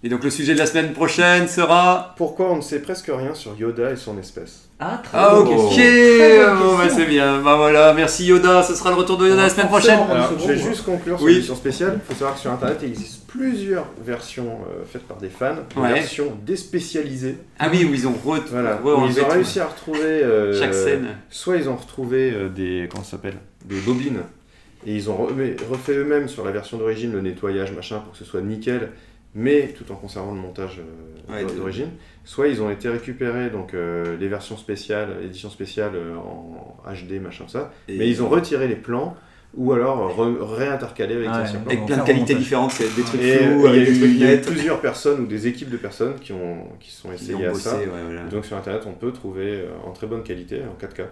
Et donc le sujet de la semaine prochaine sera. Pourquoi on ne sait presque rien sur Yoda et son espèce? Ah, très Ah ok, bah, c'est bien. Bah voilà, merci Yoda, ce sera le retour de Yoda la semaine prochaine. Alors, je vais juste conclure sur Oui. l'édition spéciale. Il faut savoir que sur internet, il existe plusieurs versions euh, faites par des fans, des Ouais. versions déspécialisées. Ah oui, où ils ont re... Voilà, re- où enlevé ils ont réussi à retrouver. euh, chaque scène. Soit ils ont retrouvé euh, des. Comment ça s'appelle? Des bobines. Et ils ont re- refait eux-mêmes sur la version d'origine le nettoyage, machin, pour que ce soit nickel, mais tout en conservant le montage euh, Ouais, d'origine. Soit ils ont été récupérés, donc euh, les versions spéciales, édition spéciale euh, en HD, machin, ça. Et- Mais ils ont retiré les plans, ou alors réintercalé avec Ouais. l'ancien plan. Avec plein de qualités différentes, c'est des trucs Et flous, il y a il y plusieurs personnes ou des équipes de personnes qui ont qui sont essayées ont à bossé, ça. ouais, voilà. Donc sur internet, on peut trouver euh, en très bonne qualité, en 4K.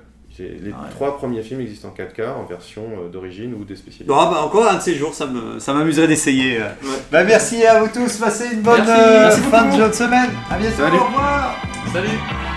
Les Ah ouais. trois premiers films existent en 4K, en version euh, d'origine ou des spécialistes. Bon, ah bah, encore un de ces jours, ça me- ça m'amuserait d'essayer. euh. Ouais. Bah, merci à vous tous, passez une bonne Merci. euh, Merci fin de semaine. À bientôt, Salut. au revoir. Salut